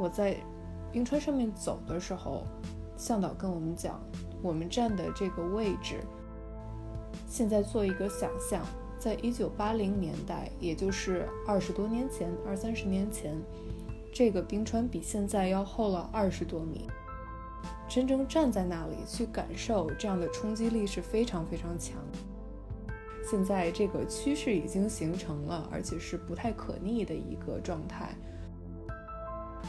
我在冰川上面走的时候，向导跟我们讲，我们站的这个位置，现在做一个想象，在一九八零年代，也就是二十多年前，二三十年前，这个冰川比现在要厚了二十多米。真正站在那里去感受这样的冲击力是非常非常强。现在这个趋势已经形成了，而且是不太可逆的一个状态。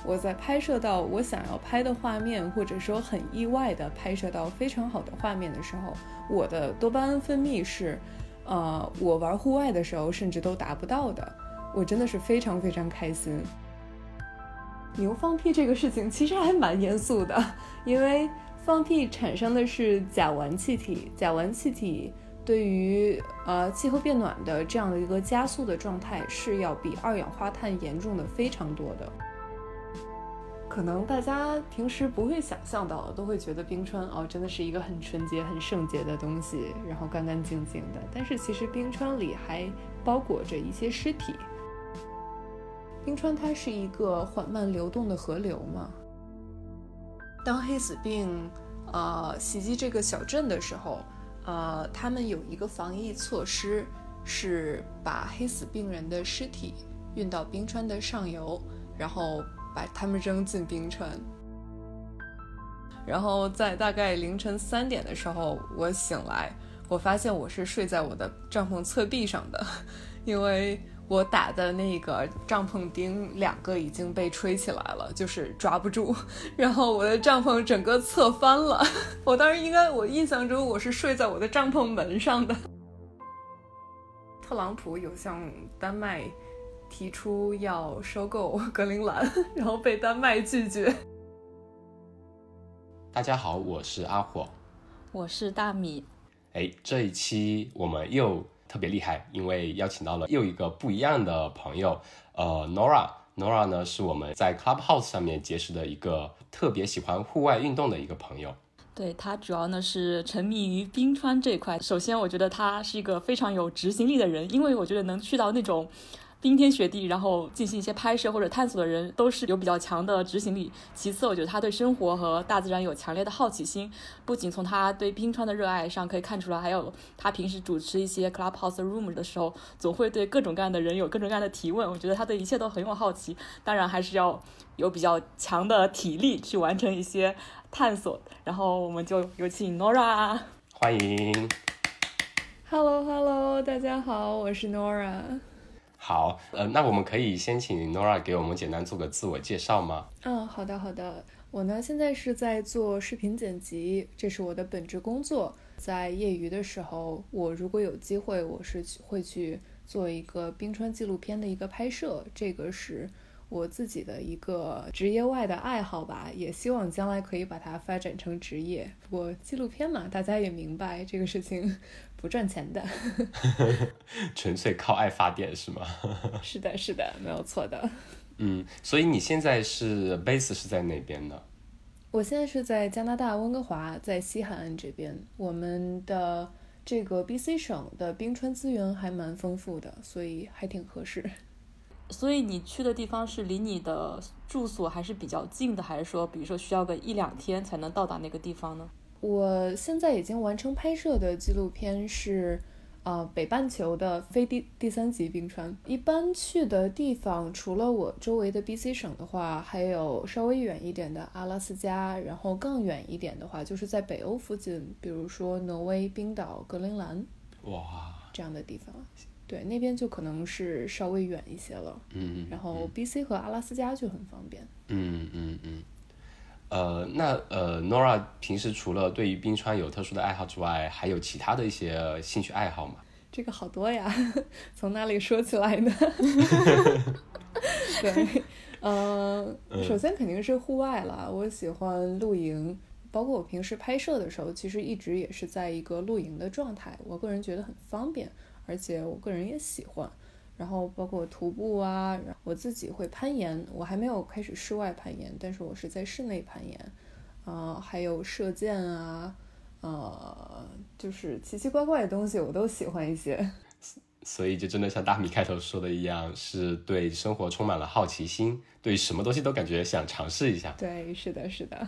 我在拍摄到我想要拍的画面，或者说很意外的拍摄到非常好的画面的时候，我的多巴胺分泌是，呃，我玩户外的时候甚至都达不到的。我真的是非常非常开心。牛放屁这个事情其实还蛮严肃的，因为放屁产生的是甲烷气体，甲烷气体对于呃气候变暖的这样的一个加速的状态是要比二氧化碳严重的非常多的。可能大家平时不会想象到，都会觉得冰川哦真的是一个很纯洁、很圣洁的东西，然后干干净净的。但是其实冰川里还包裹着一些尸体。冰川它是一个缓慢流动的河流嘛。当黑死病呃袭击这个小镇的时候，呃，他们有一个防疫措施，是把黑死病人的尸体运到冰川的上游，然后把他们扔进冰川。然后在大概凌晨三点的时候，我醒来，我发现我是睡在我的帐篷侧壁上的，因为。我打的那个帐篷钉两个已经被吹起来了，就是抓不住，然后我的帐篷整个侧翻了。我当时应该，我印象中我是睡在我的帐篷门上的。特朗普有向丹麦提出要收购格陵兰，然后被丹麦拒绝。大家好，我是阿火，我是大米。哎，这一期我们又。特别厉害，因为邀请到了又一个不一样的朋友，呃，Nora。Nora 呢是我们在 Clubhouse 上面结识的一个特别喜欢户外运动的一个朋友。对他主要呢是沉迷于冰川这一块。首先，我觉得他是一个非常有执行力的人，因为我觉得能去到那种。冰天雪地，然后进行一些拍摄或者探索的人，都是有比较强的执行力。其次，我觉得他对生活和大自然有强烈的好奇心。不仅从他对冰川的热爱上可以看出来，还有他平时主持一些 clubhouse room 的时候，总会对各种各样的人有各种各样的提问。我觉得他对一切都很有好奇。当然，还是要有比较强的体力去完成一些探索。然后，我们就有请 Nora，欢迎。Hello Hello，大家好，我是 Nora。好，呃，那我们可以先请 Nora 给我们简单做个自我介绍吗？嗯，好的，好的。我呢现在是在做视频剪辑，这是我的本职工作。在业余的时候，我如果有机会，我是会去做一个冰川纪录片的一个拍摄，这个是我自己的一个职业外的爱好吧，也希望将来可以把它发展成职业。不过纪录片嘛，大家也明白这个事情。不赚钱的，纯粹靠爱发电是吗？是的，是的，没有错的。嗯，所以你现在是 base 是在哪边呢？我现在是在加拿大温哥华，在西海岸这边。我们的这个 BC 省的冰川资源还蛮丰富的，所以还挺合适。所以你去的地方是离你的住所还是比较近的，还是说，比如说需要个一两天才能到达那个地方呢？我现在已经完成拍摄的纪录片是，呃，北半球的非第第三级冰川。一般去的地方，除了我周围的 B.C 省的话，还有稍微远一点的阿拉斯加，然后更远一点的话，就是在北欧附近，比如说挪威、冰岛、格陵兰，哇，这样的地方。对，那边就可能是稍微远一些了。嗯然后 B.C 和阿拉斯加就很方便。嗯嗯嗯。呃，那呃，Nora 平时除了对于冰川有特殊的爱好之外，还有其他的一些兴趣爱好吗？这个好多呀，从哪里说起来呢？对，呃，首先肯定是户外了。我喜欢露营，包括我平时拍摄的时候，其实一直也是在一个露营的状态。我个人觉得很方便，而且我个人也喜欢。然后包括徒步啊，我自己会攀岩，我还没有开始室外攀岩，但是我是在室内攀岩，啊，还有射箭啊，呃，就是奇奇怪怪的东西我都喜欢一些。所以就真的像大米开头说的一样，是对生活充满了好奇心，对什么东西都感觉想尝试一下。对，是的，是的。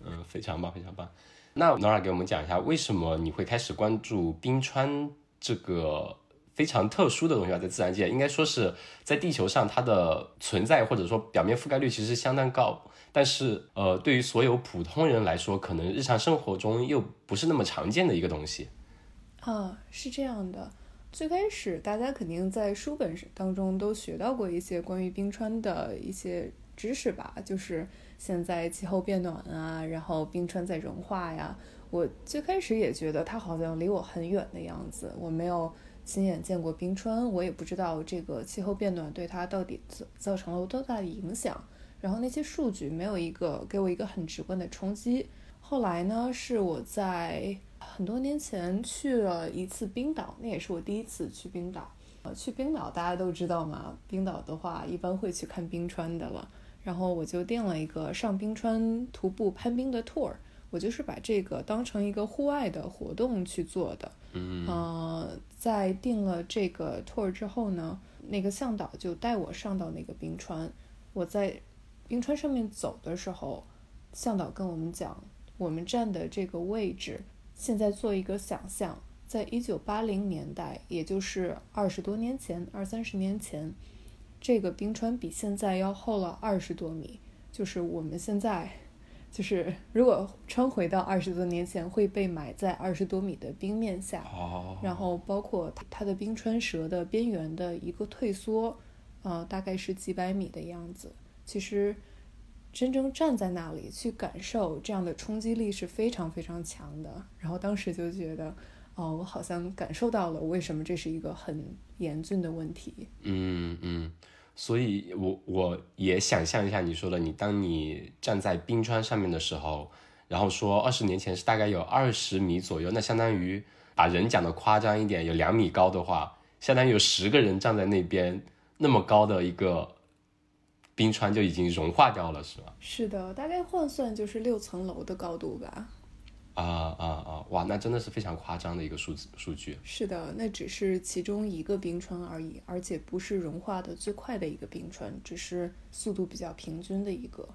嗯，非常棒，非常棒。那 Nora 给我们讲一下，为什么你会开始关注冰川这个非常特殊的东西啊？在自然界，应该说是在地球上它的存在或者说表面覆盖率其实相当高，但是呃，对于所有普通人来说，可能日常生活中又不是那么常见的一个东西。啊，是这样的。最开始大家肯定在书本当中都学到过一些关于冰川的一些知识吧，就是。现在气候变暖啊，然后冰川在融化呀。我最开始也觉得它好像离我很远的样子，我没有亲眼见过冰川，我也不知道这个气候变暖对它到底造造成了多大的影响。然后那些数据没有一个给我一个很直观的冲击。后来呢，是我在很多年前去了一次冰岛，那也是我第一次去冰岛。呃，去冰岛大家都知道嘛，冰岛的话一般会去看冰川的了。然后我就订了一个上冰川徒步攀冰的 tour，我就是把这个当成一个户外的活动去做的。嗯，在定了这个 tour 之后呢，那个向导就带我上到那个冰川。我在冰川上面走的时候，向导跟我们讲，我们站的这个位置，现在做一个想象，在一九八零年代，也就是二十多年前，二三十年前。这个冰川比现在要厚了二十多米，就是我们现在，就是如果穿回到二十多年前，会被埋在二十多米的冰面下。哦。然后包括它的冰川舌的边缘的一个退缩，呃，大概是几百米的样子。其实，真正站在那里去感受这样的冲击力是非常非常强的。然后当时就觉得，哦，我好像感受到了为什么这是一个很严峻的问题。嗯嗯。所以，我我也想象一下你说的，你当你站在冰川上面的时候，然后说二十年前是大概有二十米左右，那相当于把人讲的夸张一点，有两米高的话，相当于有十个人站在那边，那么高的一个冰川就已经融化掉了，是吗？是的，大概换算就是六层楼的高度吧。啊啊啊！哇，那真的是非常夸张的一个数字数据。是的，那只是其中一个冰川而已，而且不是融化的最快的一个冰川，只是速度比较平均的一个。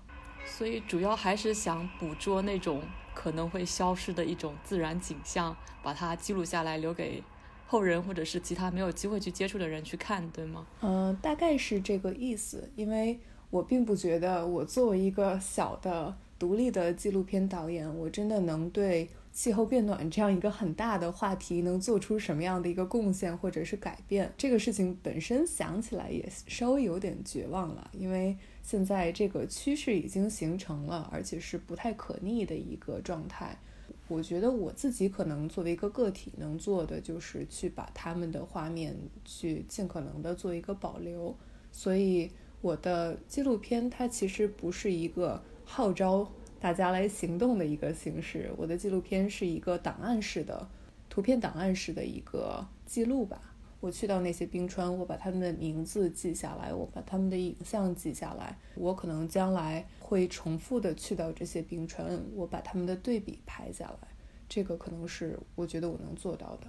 所以主要还是想捕捉那种可能会消失的一种自然景象，把它记录下来，留给后人或者是其他没有机会去接触的人去看，对吗？嗯，大概是这个意思。因为我并不觉得我作为一个小的。独立的纪录片导演，我真的能对气候变暖这样一个很大的话题能做出什么样的一个贡献或者是改变？这个事情本身想起来也稍微有点绝望了，因为现在这个趋势已经形成了，而且是不太可逆的一个状态。我觉得我自己可能作为一个个体能做的就是去把他们的画面去尽可能的做一个保留。所以我的纪录片它其实不是一个。号召大家来行动的一个形式。我的纪录片是一个档案式的图片档案式的一个记录吧。我去到那些冰川，我把他们的名字记下来，我把他们的影像记下来。我可能将来会重复的去到这些冰川，我把他们的对比拍下来。这个可能是我觉得我能做到的。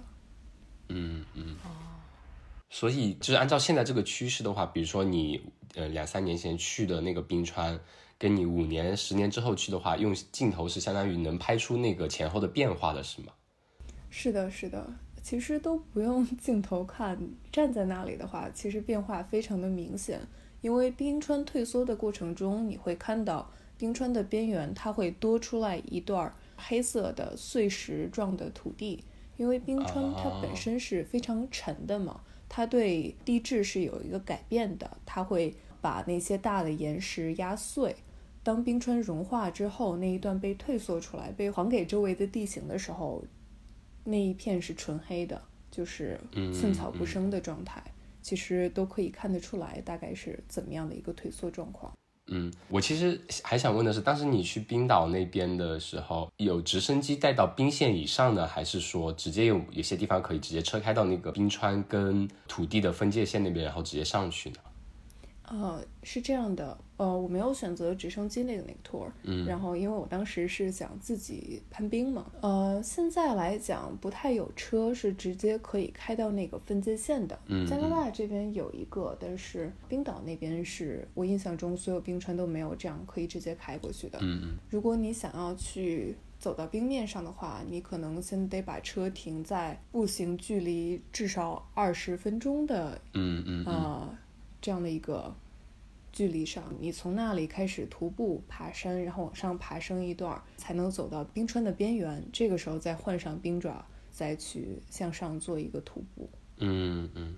嗯嗯。哦。所以就是按照现在这个趋势的话，比如说你呃两三年前去的那个冰川。跟你五年、十年之后去的话，用镜头是相当于能拍出那个前后的变化的，是吗？是的，是的，其实都不用 镜头看，站在那里的话，其实变化非常的明显。因为冰川退缩的过程中，你会看到冰川的边缘它会多出来一段黑色的碎石状的土地，因为冰川它本身是非常沉的嘛，它对地质是有一个改变的，它会把那些大的岩石压碎。当冰川融化之后，那一段被退缩出来，被还给周围的地形的时候，那一片是纯黑的，就是寸草不生的状态。其实都可以看得出来，大概是怎么样的一个退缩状况。嗯，我其实还想问的是，当时你去冰岛那边的时候，有直升机带到冰线以上呢，还是说直接有有些地方可以直接车开到那个冰川跟土地的分界线那边，然后直接上去呢？呃，是这样的，呃，我没有选择直升机那个那个 tour，嗯，然后因为我当时是想自己攀冰嘛，呃，现在来讲不太有车是直接可以开到那个分界线的，嗯加拿大这边有一个，但是冰岛那边是我印象中所有冰川都没有这样可以直接开过去的，嗯嗯。如果你想要去走到冰面上的话，你可能先得把车停在步行距离至少二十分钟的嗯嗯嗯。呃这样的一个距离上，你从那里开始徒步爬山，然后往上爬升一段儿，才能走到冰川的边缘。这个时候再换上冰爪，再去向上做一个徒步。嗯嗯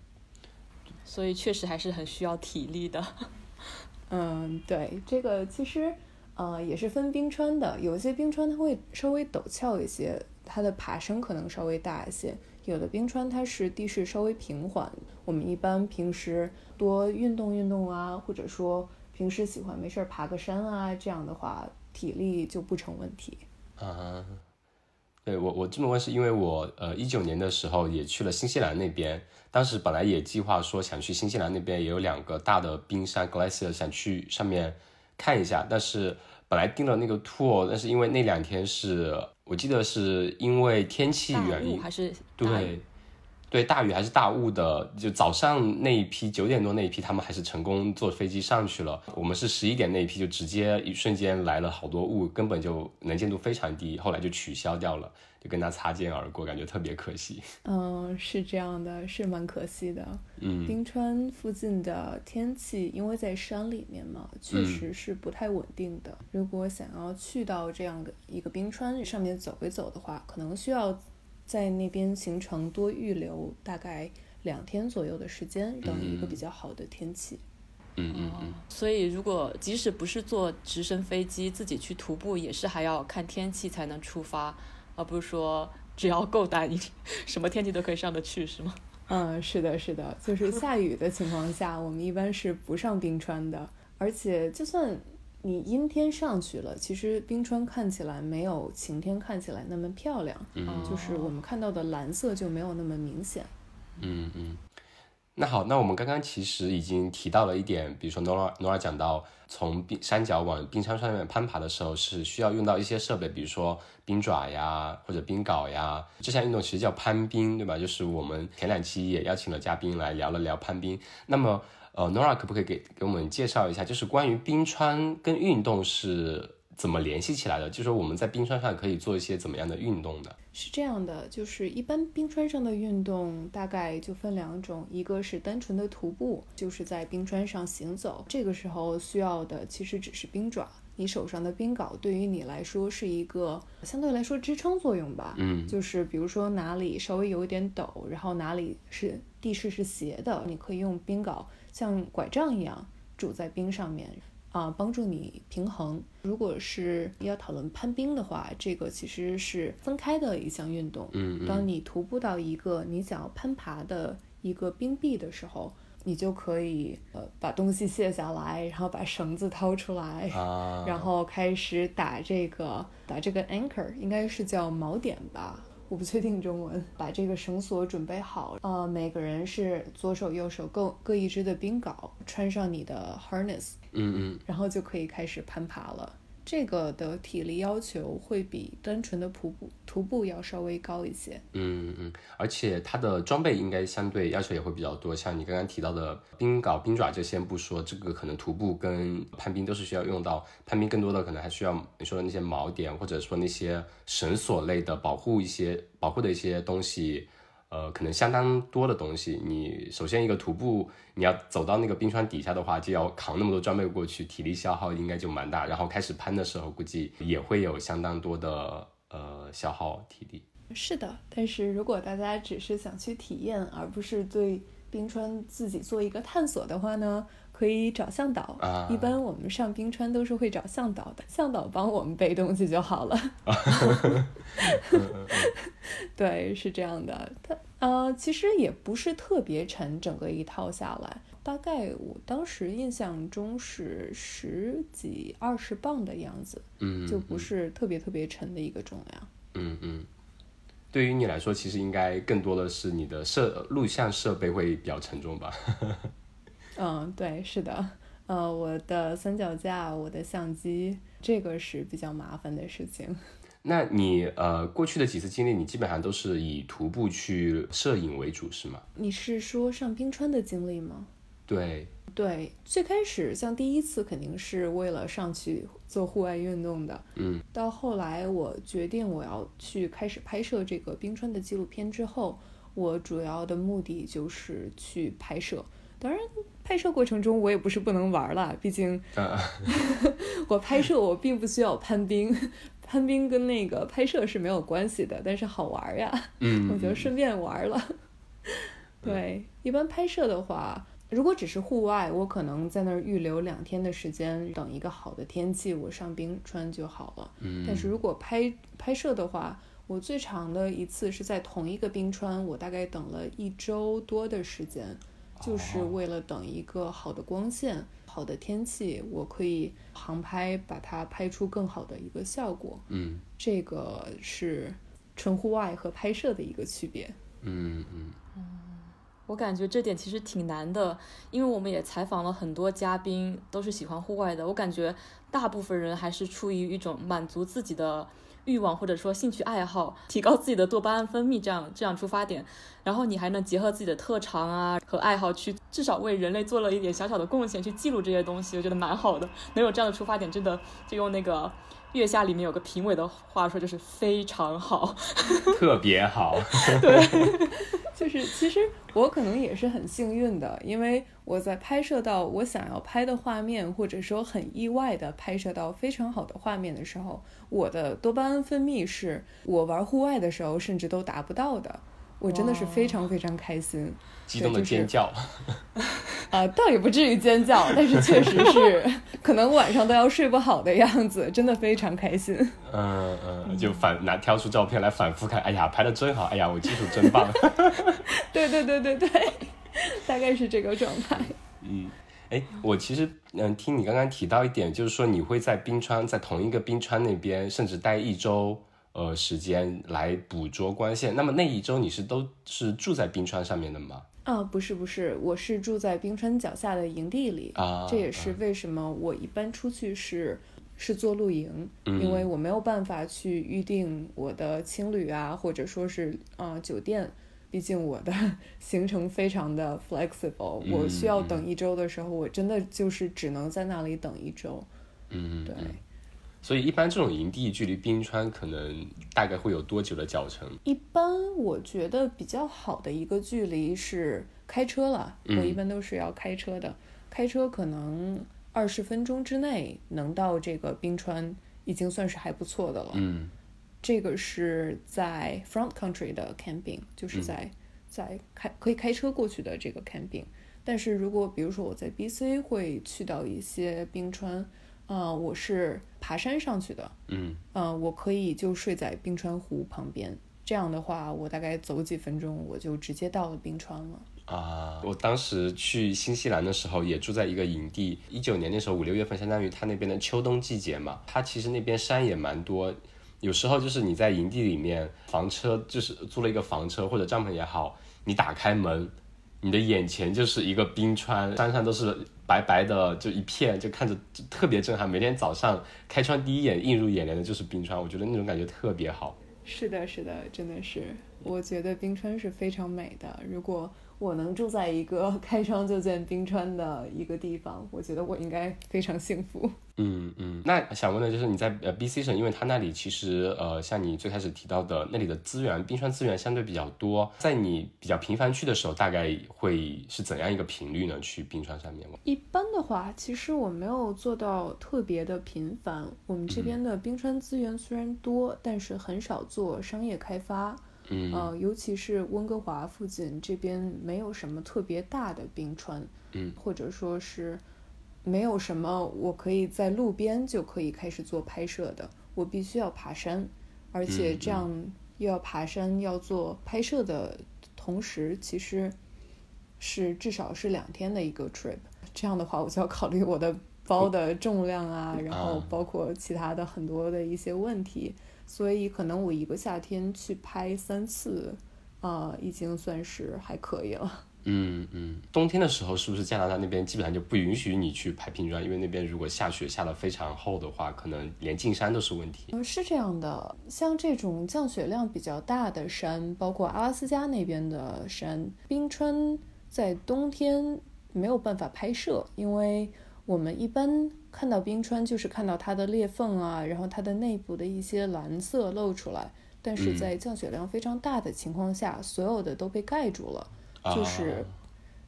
所以确实还是很需要体力的。嗯，对，这个其实呃也是分冰川的，有一些冰川它会稍微陡峭一些，它的爬升可能稍微大一些；有的冰川它是地势稍微平缓。我们一般平时多运动运动啊，或者说平时喜欢没事儿爬个山啊，这样的话体力就不成问题。啊，对我我这么问是因为我呃一九年的时候也去了新西兰那边，当时本来也计划说想去新西兰那边也有两个大的冰山 glacier 想去上面看一下，但是本来订了那个 tour，但是因为那两天是我记得是因为天气原因，还是对，对，大雨还是大雾的，就早上那一批九点多那一批，他们还是成功坐飞机上去了。我们是十一点那一批，就直接一瞬间来了好多雾，根本就能见度非常低，后来就取消掉了，就跟他擦肩而过，感觉特别可惜。嗯，是这样的，是蛮可惜的。嗯冰川附近的天气，因为在山里面嘛，确实是不太稳定的。如果想要去到这样的一个冰川上面走一走的话，可能需要在那边行程多预留大概两天左右的时间，等一个比较好的天气。嗯嗯嗯，所以如果即使不是坐直升飞机，自己去徒步，也是还要看天气才能出发，而不是说只要够大，你 什么天气都可以上得去，是吗？嗯，是的，是的，就是下雨的情况下，我们一般是不上冰川的。而且，就算你阴天上去了，其实冰川看起来没有晴天看起来那么漂亮，嗯就是我们看到的蓝色就没有那么明显。嗯嗯，那好，那我们刚刚其实已经提到了一点，比如说 Nora Nora 讲到从冰山脚往冰川上面攀爬的时候是需要用到一些设备，比如说冰爪呀或者冰镐呀，这项运动其实叫攀冰，对吧？就是我们前两期也邀请了嘉宾来聊了聊攀冰。那么呃，Nora 可不可以给给我们介绍一下，就是关于冰川跟运动是怎么联系起来的？就是说我们在冰川上可以做一些怎么样的运动呢？是这样的，就是一般冰川上的运动大概就分两种，一个是单纯的徒步，就是在冰川上行走，这个时候需要的其实只是冰爪。你手上的冰镐对于你来说是一个相对来说支撑作用吧，嗯就是比如说哪里稍微有一点陡，然后哪里是地势是斜的，你可以用冰镐像拐杖一样拄在冰上面，啊、帮助你平衡。如果是要讨论攀冰的话，这个其实是分开的一项运动。嗯嗯当你徒步到一个你想要攀爬的一个冰壁的时候，你就可以呃把东西卸下来，然后把绳子掏出来，啊，然后开始打这个打这个 anchor，应该是叫锚点吧，我不确定中文。把这个绳索准备好，呃，每个人是左手右手各各一支的冰镐，穿上你的 harness，嗯嗯然后就可以开始攀爬了。这个的体力要求会比单纯的徒步徒步要稍微高一些。嗯嗯，而且它的装备应该相对要求也会比较多，像你刚刚提到的冰镐、冰爪，就先不说，这个可能徒步跟攀冰都是需要用到。攀冰更多的可能还需要你说的那些锚点，或者说那些绳索类的保护一些保护的一些东西，呃，可能相当多的东西。你首先一个徒步，你要走到那个冰川底下的话，就要扛那么多装备过去，体力消耗应该就蛮大。然后开始攀的时候，估计也会有相当多的呃消耗体力。是的，但是如果大家只是想去体验，而不是对冰川自己做一个探索的话呢，可以找向导。啊一般我们上冰川都是会找向导的，向导帮我们背东西就好了。对，是这样的。它呃，其实也不是特别沉，整个一套下来，大概我当时印象中是十几二十磅的样子，嗯，就不是特别特别沉的一个重量。嗯嗯，对于你来说，其实应该更多的是你的设录像设备会比较沉重吧？嗯，对，是的，呃，我的三脚架，我的相机，这个是比较麻烦的事情。那你呃过去的几次经历，你基本上都是以徒步去摄影为主，是吗？你是说上冰川的经历吗？对，对，最开始像第一次肯定是为了上去做户外运动的，嗯，到后来我决定我要去开始拍摄这个冰川的纪录片之后，我主要的目的就是去拍摄。当然，拍摄过程中我也不是不能玩了，毕竟呃，我拍摄我并不需要攀冰，攀冰跟那个拍摄是没有关系的，但是好玩呀，嗯，我就顺便玩了。对，一般拍摄的话，如果只是户外，我可能在那儿预留两天的时间，等一个好的天气，我上冰川就好了。嗯，但是如果拍拍摄的话，我最长的一次是在同一个冰川，我大概等了一周多的时间，就是哦为了等一个好的光线、好的天气，我可以航拍，把它拍出更好的一个效果。嗯这个是纯户外和拍摄的一个区别。嗯嗯嗯我感觉这点其实挺难的，因为我们也采访了很多嘉宾，都是喜欢户外的。我感觉大部分人还是出于一种满足自己的欲望，或者说兴趣爱好，提高自己的多巴胺分泌这样这样出发点。然后你还能结合自己的特长啊和爱好去，至少为人类做了一点小小的贡献，去记录这些东西，我觉得蛮好的。能有这样的出发点，真的就用那个月下里面有个评委的话说，就是非常好。特别好。对 就是其实我可能也是很幸运的，因为我在拍摄到我想要拍的画面，或者说很意外的拍摄到非常好的画面的时候，我的多巴胺分泌是我玩户外的时候甚至都达不到的。我真的是非常非常开心，激动的对就是尖叫，啊、倒也不至于尖叫，但是确实是可能晚上都要睡不好的样子，真的非常开心。嗯嗯，就反拿挑出照片来反复看，哎呀，拍的真好，哎呀，我技术真棒。对对对对对，大概是这个状态。嗯，哎，我其实嗯，听你刚刚提到一点，就是说你会在冰川，在同一个冰川那边，甚至待一周呃时间来捕捉光线。那么那一周你是都是住在冰川上面的吗？啊，不是不是，我是住在冰川脚下的营地里，啊，这也是为什么我一般出去是是做露营，因为我没有办法去预定我的青旅啊，或者说是呃酒店，毕竟我的 行程非常的 flexible，、我需要等一周的时候，我真的就是只能在那里等一周。嗯，对，所以一般这种营地距离冰川可能大概会有多久的脚程？一般我觉得比较好的一个距离是开车了，我一般都是要开车的，开车可能二十分钟之内能到这个冰川，已经算是还不错的了。嗯这个是在 front country 的 camping，就是在、在开可以开车过去的这个 camping。但是如果比如说我在 BC 会去到一些冰川，呃，我是爬山上去的，嗯呃，我可以就睡在冰川湖旁边。这样的话，我大概走几分钟，我就直接到了冰川了。啊，我当时去新西兰的时候也住在一个营地，一九年那时候五六月份，相当于它那边的秋冬季节嘛，它其实那边山也蛮多。有时候就是你在营地里面，房车就是租了一个房车或者帐篷也好，你打开门，你的眼前就是一个冰川，山上都是白白的，就一片，就看着特别震撼。每天早上开窗第一眼映入眼帘的就是冰川，我觉得那种感觉特别好。是的，是的，真的是，我觉得冰川是非常美的。如果我能住在一个 开窗就见冰川的一个地方，我觉得我应该非常幸福。嗯嗯，那想问的就是你在呃 B C 省，因为它那里其实呃像你最开始提到的，那里的资源冰川资源相对比较多，在你比较频繁去的时候，大概会是怎样一个频率呢？去冰川上面玩？一般的话，其实我没有做到特别的频繁。我们这边的冰川资源虽然多，但是很少做商业开发。嗯。呃，尤其是温哥华附近这边没有什么特别大的冰川，嗯，或者说是没有什么我可以在路边就可以开始做拍摄的，我必须要爬山，而且这样又要爬山要做拍摄的同时，其实是至少是两天的一个 trip。这样的话，我就要考虑我的包的重量啊，然后包括其他的很多的一些问题。所以可能我一个夏天去拍三次，呃，已经算是还可以了。嗯嗯，冬天的时候是不是加拿大那边基本上就不允许你去拍冰川？因为那边如果下雪下的非常厚的话，可能连进山都是问题。嗯，是这样的，像这种降雪量比较大的山，包括阿拉斯加那边的山，冰川在冬天没有办法拍摄，因为我们一般看到冰川就是看到它的裂缝啊，然后它的内部的一些蓝色露出来，但是在降雪量非常大的情况下，所有的都被盖住了。就是，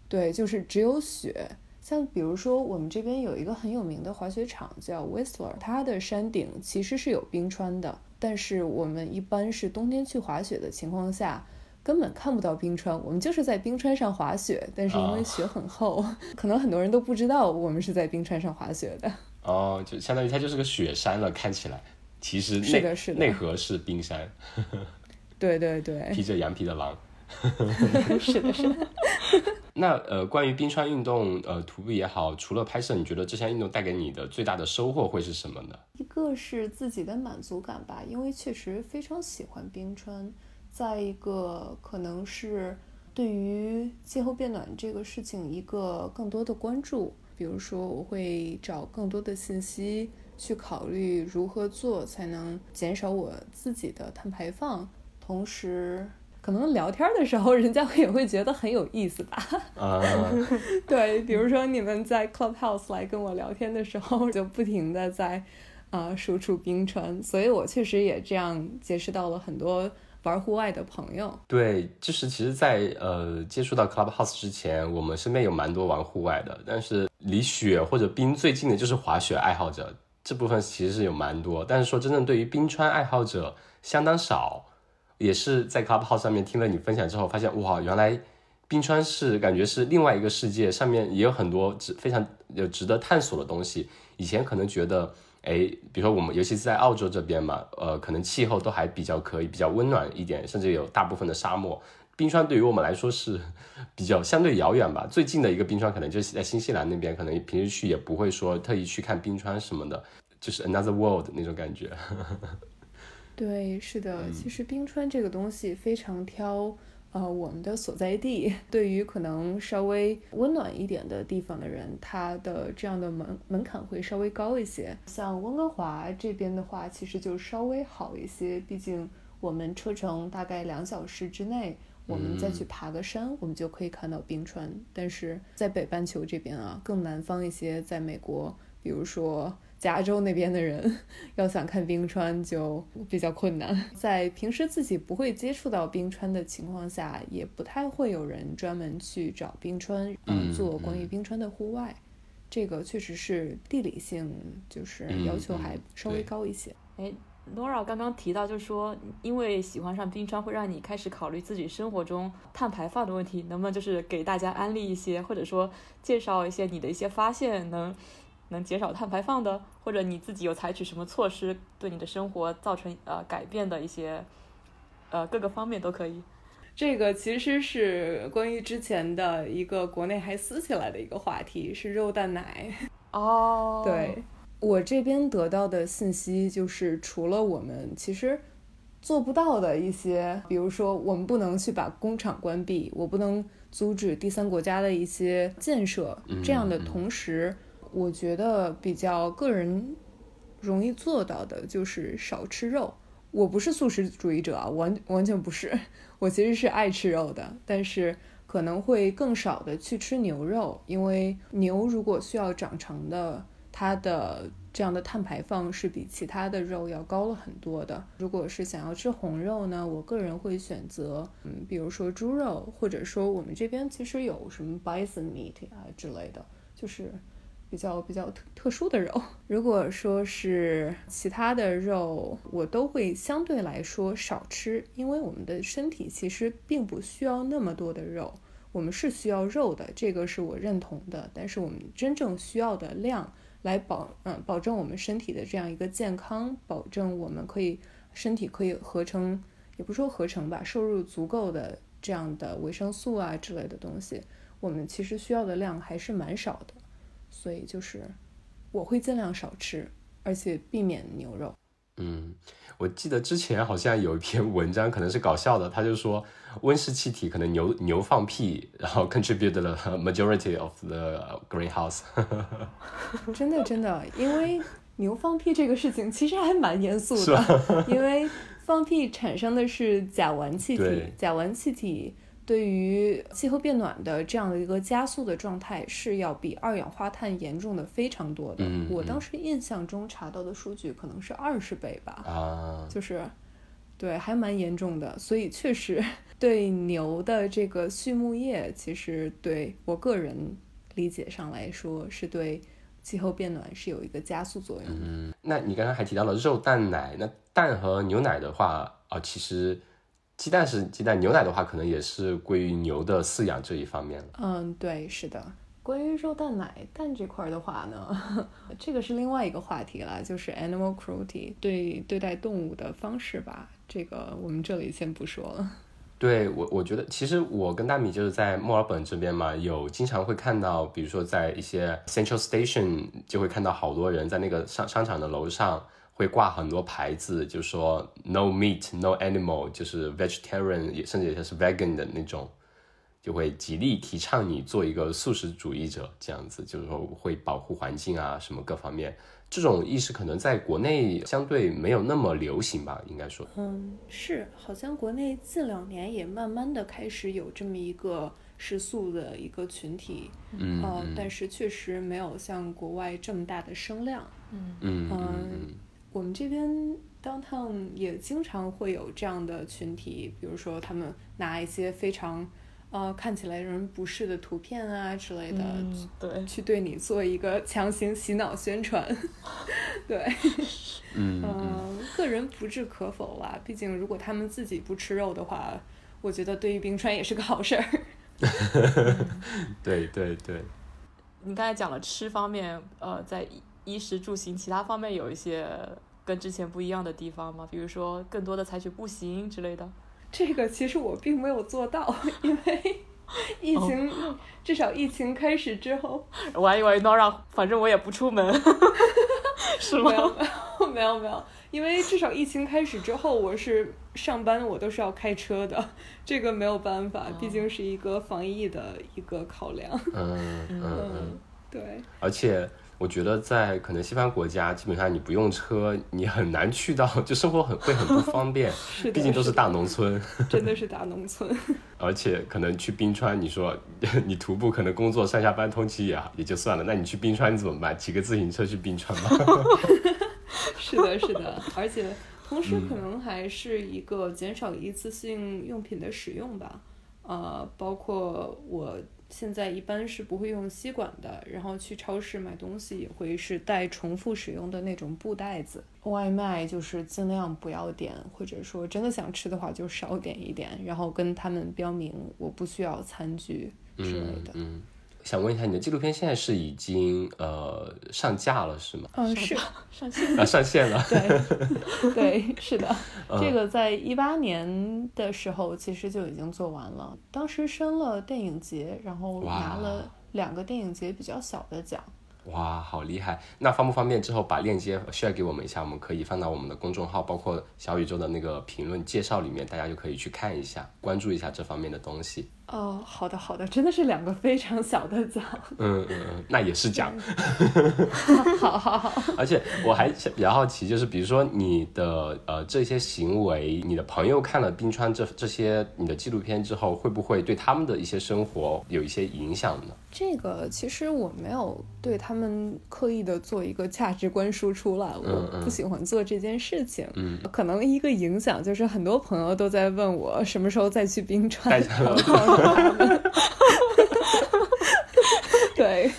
对，就是只有雪。像比如说，我们这边有一个很有名的滑雪场叫 Whistler，它的山顶其实是有冰川的，但是我们一般是冬天去滑雪的情况下，根本看不到冰川。我们就是在冰川上滑雪，但是因为雪很厚，可能很多人都不知道我们是在冰川上滑雪的。哦，就相当于它就是个雪山了，看起来，其实是的，是的，内核是冰山。对对对，披着羊皮的狼。是的，是的。那呃，关于冰川运动，呃，徒步也好，除了拍摄，你觉得这项运动带给你的最大的收获会是什么呢？一个是自己的满足感吧，因为确实非常喜欢冰川。再一个，可能是对于气候变暖这个事情一个更多的关注。比如说，我会找更多的信息去考虑如何做才能减少我自己的碳排放，同时。可能聊天的时候，人家也会觉得很有意思吧？啊，对，比如说你们在 Clubhouse 来跟我聊天的时候，就不停的在啊输出冰川，所以我确实也这样结识到了很多玩户外的朋友。对，就是其实，在呃接触到 Clubhouse 之前，我们身边有蛮多玩户外的，但是离雪或者冰最近的就是滑雪爱好者，这部分其实是有蛮多，但是说真正对于冰川爱好者相当少。也是在 Clubhouse 上面听了你分享之后，发现哇，原来冰川是感觉是另外一个世界，上面也有很多值非常有值得探索的东西。以前可能觉得，哎，比如说我们尤其是在澳洲这边嘛，呃，可能气候都还比较可以，比较温暖一点，甚至有大部分的沙漠。冰川对于我们来说是比较相对遥远吧。最近的一个冰川可能就是在新西兰那边，可能平时去也不会说特意去看冰川什么的，就是 another world 那种感觉。对，是的，其实冰川这个东西非常挑，呃，我们的所在地。对于可能稍微温暖一点的地方的人，他的这样的门门槛会稍微高一些。像温哥华这边的话，其实就稍微好一些，毕竟我们车程大概两小时之内，我们再去爬个山，我们就可以看到冰川。但是在北半球这边啊，更南方一些，在美国，比如说。加州那边的人 要想看冰川就比较困难，在平时自己不会接触到冰川的情况下，也不太会有人专门去找冰川，嗯，做关于冰川的户外。这个确实是地理性，就是要求还稍微高一些。哎，Nora 刚刚提到，就是说，因为喜欢上冰川，会让你开始考虑自己生活中碳排放的问题，能不能就是给大家安利一些，或者说介绍一些你的一些发现，能？能减少碳排放的，或者你自己有采取什么措施对你的生活造成呃改变的一些，呃各个方面都可以。这个其实是关于之前的一个国内还撕起来的一个话题，是肉蛋奶。哦，对我这边得到的信息就是，除了我们其实做不到的一些，比如说我们不能去把工厂关闭，我不能阻止第三国家的一些建设，这样的同时。我觉得比较个人容易做到的就是少吃肉。我不是素食主义者啊，完完全不是。我其实是爱吃肉的，但是可能会更少的去吃牛肉，因为牛如果需要长成的，它的这样的碳排放是比其他的肉要高了很多的。如果是想要吃红肉呢，我个人会选择，嗯，比如说猪肉，或者说我们这边其实有什么 bison meat 啊之类的，就是。比较比较特特殊的肉，如果说是其他的肉，我都会相对来说少吃，因为我们的身体其实并不需要那么多的肉，我们是需要肉的，这个是我认同的。但是我们真正需要的量来保，嗯，保证我们身体的这样一个健康，保证我们可以身体可以合成，也不说合成吧，摄入足够的这样的维生素啊之类的东西，我们其实需要的量还是蛮少的。所以就是，我会尽量少吃，而且避免牛肉。嗯，我记得之前好像有一篇文章，可能是搞笑的，他就说温室气体可能牛牛放屁，然后 contributed the majority of the greenhouse。真的真的，因为牛放屁这个事情其实还蛮严肃的，因为放屁产生的是甲烷气体，甲烷气体对于气候变暖的这样的一个加速的状态是要比二氧化碳严重的非常多的。嗯我当时印象中查到的数据可能是二十倍吧，啊，就是对，还蛮严重的。所以确实对牛的这个畜牧业，其实对我个人理解上来说，是对气候变暖是有一个加速作用的。嗯，那你刚刚还提到了肉蛋奶，那蛋和牛奶的话，啊、其实鸡蛋是鸡蛋，牛奶的话可能也是归于牛的饲养这一方面了。嗯，对，是的。关于肉蛋奶蛋这块儿的话呢，这个是另外一个话题了，就是 animal cruelty 对对待动物的方式吧。这个我们这里先不说了。对我，我觉得其实我跟大米就是在墨尔本这边嘛，有经常会看到，比如说在一些 Central Station 就会看到好多人在那个商商场的楼上会挂很多牌子，就说 No meat, no animal，就是 vegetarian，也甚至有些是 vegan 的那种，就会极力提倡你做一个素食主义者，这样子就是说会保护环境啊什么各方面。这种意识可能在国内相对没有那么流行吧，应该说。嗯，是，好像国内近两年也慢慢的开始有这么一个食素的一个群体，嗯呃，但是确实没有像国外这么大的声量。嗯嗯嗯我们这边 downtown 也经常会有这样的群体，比如说他们拿一些非常呃看起来让人不适的图片啊之类的，嗯，对，去对你做一个强行洗脑宣传。对，嗯嗯，个人不置可否啦。毕竟如果他们自己不吃肉的话，我觉得对于冰川也是个好事儿。对对对。你刚才讲了吃方面，呃，在衣衣食住行其他方面有一些跟之前不一样的地方吗？比如说更多的采取步行之类的。这个其实我并没有做到，因为疫情，至少疫情开始之后，我还以为 Nora，反正我也不出门，是吗没？有没有没有没有，因为至少疫情开始之后，我是上班我都是要开车的，这个没有办法，毕竟是一个防疫的一个考量。嗯嗯嗯，嗯，对，而且我觉得在可能西方国家，基本上你不用车，你很难去到，就生活很会很不方便，是的，毕竟都是大农村，真的是大农村。而且可能去冰川，你说你徒步可能工作上下班通勤也也就算了，那你去冰川你怎么办？骑个自行车去冰川吗？是的，是的，而且同时可能还是一个减少一次性用品的使用吧。呃，包括我现在一般是不会用吸管的，然后去超市买东西也会是带重复使用的那种布袋子。外卖就是尽量不要点，或者说真的想吃的话就少点一点，然后跟他们标明我不需要餐具之类的。想问一下，你的纪录片现在是已经呃上架了是吗？嗯，是。上线啊，上线了。对，对，是的，嗯这个在一八年的时候其实就已经做完了，当时申了电影节，然后拿了两个电影节比较小的奖。哇，好厉害！那方不方便之后把链接 share 给我们一下？我们可以放到我们的公众号，包括小宇宙的那个评论介绍里面，大家就可以去看一下，关注一下这方面的东西。哦，好的，好的，真的是两个非常小的奖。嗯嗯嗯，那也是奖。好 好好，而且我还比较好奇，就是比如说你的呃这些行为，你的朋友看了冰川这这些你的纪录片之后，会不会对他们的一些生活有一些影响呢？这个其实我没有对他们刻意的做一个价值观输出了，嗯我不喜欢做这件事情。嗯，可能一个影响就是很多朋友都在问我什么时候再去冰川。对，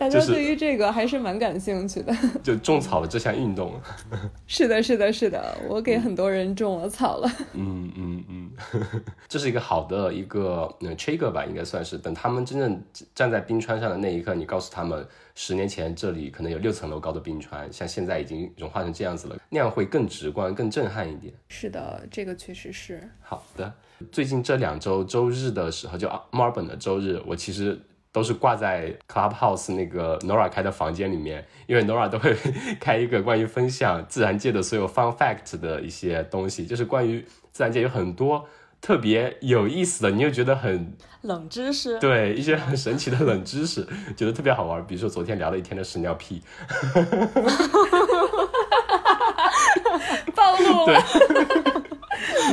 大家就是对于这个还是蛮感兴趣的。就种草了这项运动。是的，是的，是的，我给很多人种了草了。嗯嗯嗯，这是一个好的一个呃 trigger 吧，应该算是。等他们真正站在冰川上的那一刻，你告诉他们，十年前这里可能有六层楼高的冰川，像现在已经融化成这样子了，那样会更直观、更震撼一点。是的，这个确实是。好的，最近这两周周日的时候，就墨尔本的周日，我其实都是挂在 Clubhouse 那个 Nora 开的房间里面，因为 Nora 都会 开一个关于分享自然界的所有 fun fact 的一些东西，就是关于自然界有很多特别有意思的，你又觉得很冷知识，对一些很神奇的冷知识，觉得特别好玩。比如说昨天聊了一天的屎尿屁，暴露了。对，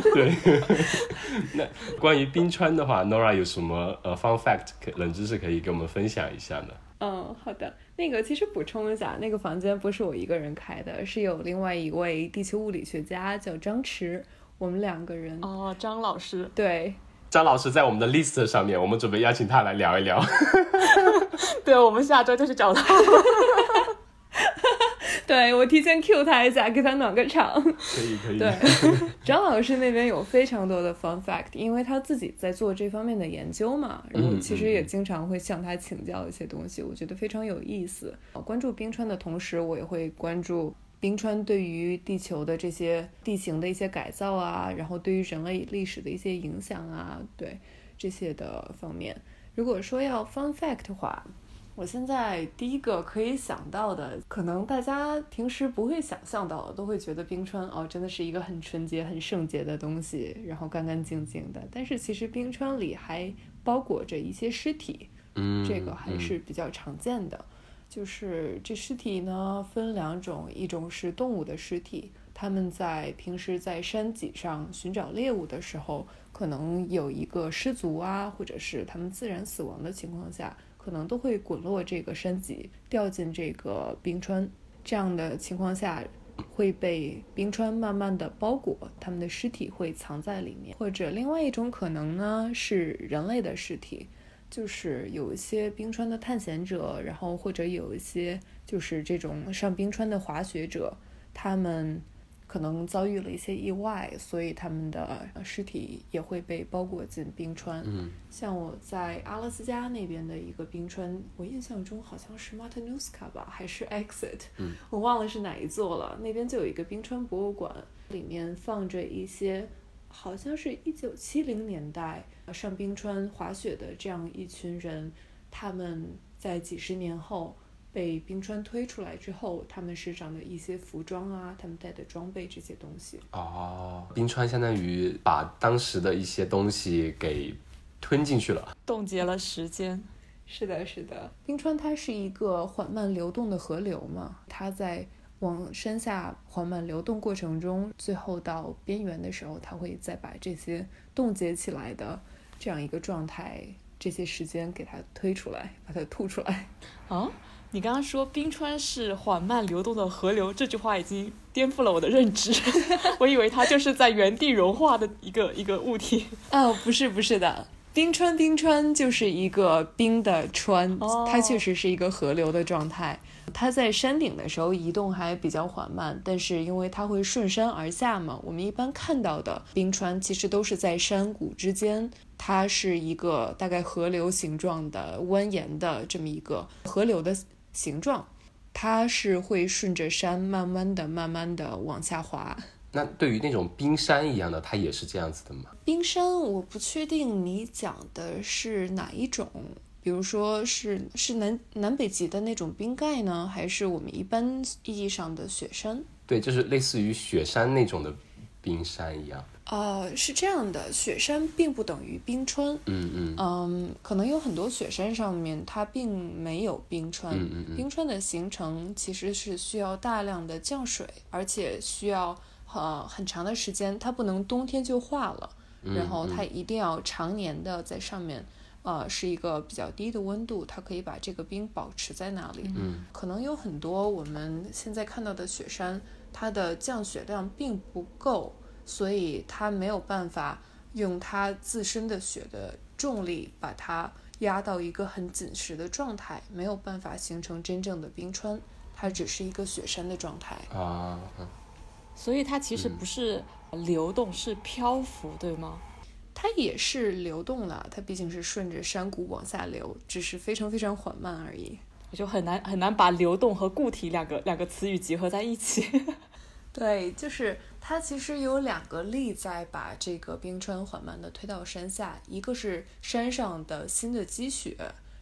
那关于冰川的话，Nora 有什么呃 fun fact 可冷知识可以给我们分享一下呢？嗯，好的。那个其实补充一下，那个房间不是我一个人开的，是有另外一位地球物理学家叫张弛，我们两个人。哦，张老师。对，张老师在我们的 list 上面，我们准备邀请他来聊一聊。对，我们下周就去找他。对我提前 Q 他一下，给他暖个场。可以可以。对，张老师那边有非常多的 fun fact，因为他自己在做这方面的研究嘛，然后其实也经常会向他请教一些东西，我觉得非常有意思。关注冰川的同时，我也会关注冰川对于地球的这些地形的一些改造啊，然后对于人类历史的一些影响啊，对这些的方面。如果说要 fun fact 的话。我现在第一个可以想到的，可能大家平时不会想象到，都会觉得冰川哦，真的是一个很纯洁、很圣洁的东西，然后干干净净的。但是其实冰川里还包裹着一些尸体，嗯，这个还是比较常见的。就是这尸体呢分两种，一种是动物的尸体，他们在平时在山脊上寻找猎物的时候，可能有一个失足啊，或者是他们自然死亡的情况下。可能都会滚落这个山脊，掉进这个冰川。这样的情况下，会被冰川慢慢的包裹，他们的尸体会藏在里面。或者另外一种可能呢，是人类的尸体，就是有一些冰川的探险者，然后或者有一些就是这种上冰川的滑雪者，他们。可能遭遇了一些意外，所以他们的尸体也会被包裹进冰川。嗯，像我在阿拉斯加那边的一个冰川，我印象中好像是 Matanuska 吧，还是 Exit，嗯，我忘了是哪一座了。那边就有一个冰川博物馆，里面放着一些，好像是一九七零年代上冰川滑雪的这样一群人，他们在几十年后。被冰川推出来之后，他们身上的一些服装啊，他们带的装备这些东西。哦，冰川相当于把当时的一些东西给吞进去了，冻结了时间。是的，是的。冰川它是一个缓慢流动的河流嘛，它在往山下缓慢流动过程中，最后到边缘的时候，它会再把这些冻结起来的这样一个状态，这些时间给它推出来，把它吐出来。啊？你刚刚说冰川是缓慢流动的河流，这句话已经颠覆了我的认知。我以为它就是在原地融化的一个一个物体。哦，不是不是的，冰川冰川就是一个冰的川，它确实是一个河流的状态。它在山顶的时候移动还比较缓慢，但是因为它会顺山而下嘛，我们一般看到的冰川其实都是在山谷之间，它是一个大概河流形状的蜿蜒的这么一个河流的。形状，它是会顺着山慢慢的、慢慢的往下滑。那对于那种冰山一样的，它也是这样子的吗？冰山我不确定你讲的是哪一种，比如说是是南南北极的那种冰盖呢，还是我们一般意义上的雪山？对，就是类似于雪山那种的冰山一样。呃，是这样的，雪山并不等于冰川。嗯嗯嗯，可能有很多雪山上面它并没有冰川。嗯嗯嗯。冰川的形成其实是需要大量的降水，而且需要呃很长的时间，它不能冬天就化了。嗯。然后它一定要常年的在上面，呃，是一个比较低的温度，它可以把这个冰保持在那里。嗯。可能有很多我们现在看到的雪山，它的降雪量并不够。所以它没有办法用它自身的雪的重力把它压到一个很紧实的状态，没有办法形成真正的冰川，它只是一个雪山的状态啊。所以它其实不是流动，是漂浮，对吗？它也是流动了，它毕竟是顺着山谷往下流，只是非常非常缓慢而已。我就很难很难把流动和固体两个两个词语结合在一起。对，就是它其实有两个力在把这个冰川缓慢地推到山下，一个是山上的新的积雪，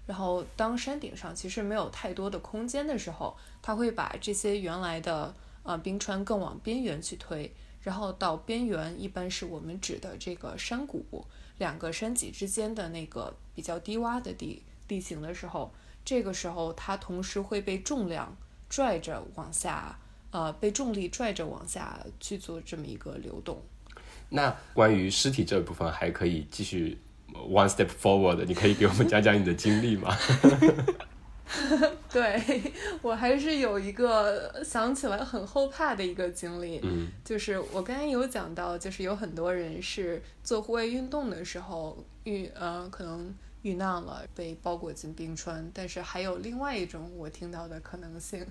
然后当山顶上其实没有太多的空间的时候，它会把这些原来的呃冰川更往边缘去推，然后到边缘一般是我们指的这个山谷，两个山脊之间的那个比较低洼的地地形的时候，这个时候它同时会被重量拽着往下，呃，被重力拽着往下去做这么一个流动。那关于尸体这部分还可以继续 one step forward，你可以给我们讲讲你的经历吗？对我还是有一个想起来很后怕的一个经历，嗯就是我刚才有讲到，就是有很多人是做户外运动的时候遇呃可能遇难了，被包裹进冰川。但是还有另外一种我听到的可能性，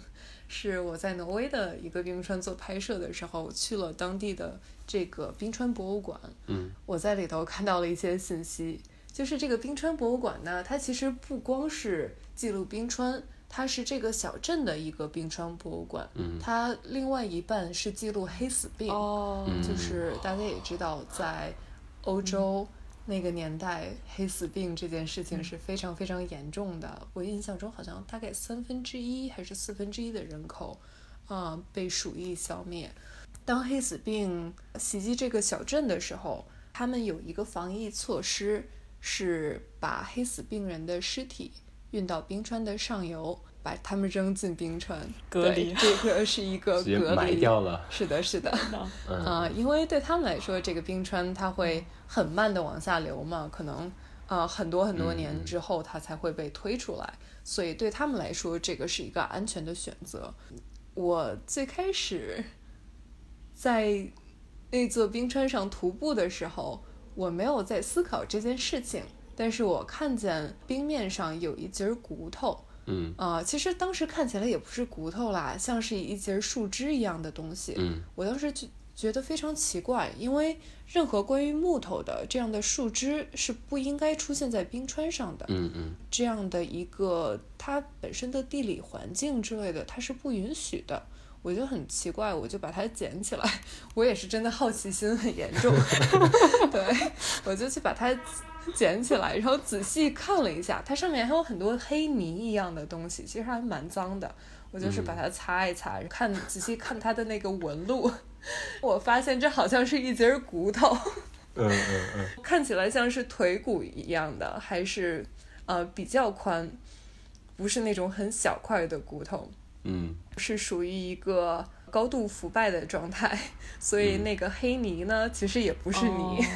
是我在挪威的一个冰川做拍摄的时候，去了当地的这个冰川博物馆，嗯。我在里头看到了一些信息，就是这个冰川博物馆呢，它其实不光是记录冰川，它是这个小镇的一个冰川博物馆，嗯。它另外一半是记录黑死病，哦，嗯就是大家也知道，在欧洲那个年代，黑死病这件事情是非常非常严重的。我印象中好像大概三分之一还是四分之一的人口，啊、被鼠疫消灭。当黑死病袭击这个小镇的时候，他们有一个防疫措施，是把黑死病人的尸体运到冰川的上游，把他们扔进冰川隔离这个是一个隔离。埋掉了。是的，是的。嗯啊、因为对他们来说，这个冰川它会很慢的往下流嘛，可能呃很多很多年之后它才会被推出来，所以对他们来说，这个是一个安全的选择。我最开始在那座冰川上徒步的时候，我没有在思考这件事情，但是我看见冰面上有一截骨头，嗯啊、其实当时看起来也不是骨头啦，像是一节树枝一样的东西。嗯我当时就觉得非常奇怪，因为任何关于木头的这样的树枝是不应该出现在冰川上的。嗯嗯这样的一个它本身的地理环境之类的，它是不允许的。我就很奇怪，我就把它捡起来。我也是真的好奇心很严重，对我就去把它 捡起来，然后仔细看了一下，它上面还有很多黑泥一样的东西，其实还蛮脏的。我就是把它擦一擦，看仔细看它的那个纹路，我发现这好像是一节骨头。嗯嗯嗯。看起来像是腿骨一样的，还是呃比较宽，不是那种很小块的骨头，嗯。是属于一个高度腐败的状态，所以那个黑泥呢，其实也不是泥，哦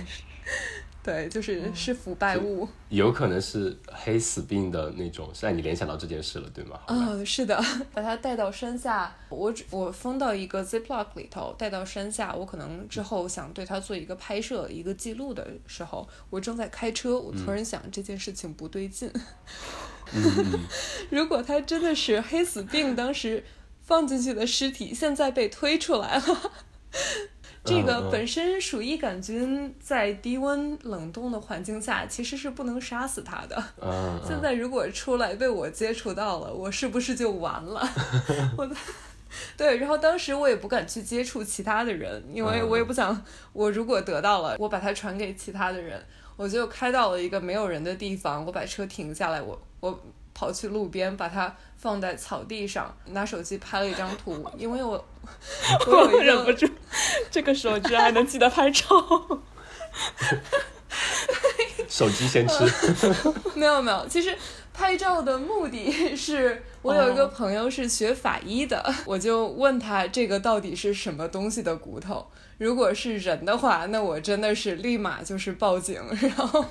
对，就是是腐败物。有可能是黑死病的那种，是让你联想到这件事了，对吗？嗯，是的，把它带到山下，我只我封到一个 zip lock 里头，带到山下。我可能之后想对它做一个拍摄、一个记录的时候，我正在开车，我突然想这件事情不对劲。如果它真的是黑死病当时放进去的尸体，现在被推出来了。这嗯个嗯本身鼠疫杆菌在低温冷冻的环境下其实是不能杀死它的。嗯 现在如果出来被我接触到了，我是不是就完了？我的。对，然后当时我也不敢去接触其他的人，因为我也不想，我如果得到了，我把它传给其他的人，我就开到了一个没有人的地方，我把车停下来，我我跑去路边，把它放在草地上，拿手机拍了一张图，因为我 我忍不住，这个时候居然还能记得拍照。手机先吃。没有没有，其实拍照的目的 是我有一个朋友是学法医的，我就问他这个到底是什么东西的骨头。如果是人的话，那我真的是立马就是报警，然后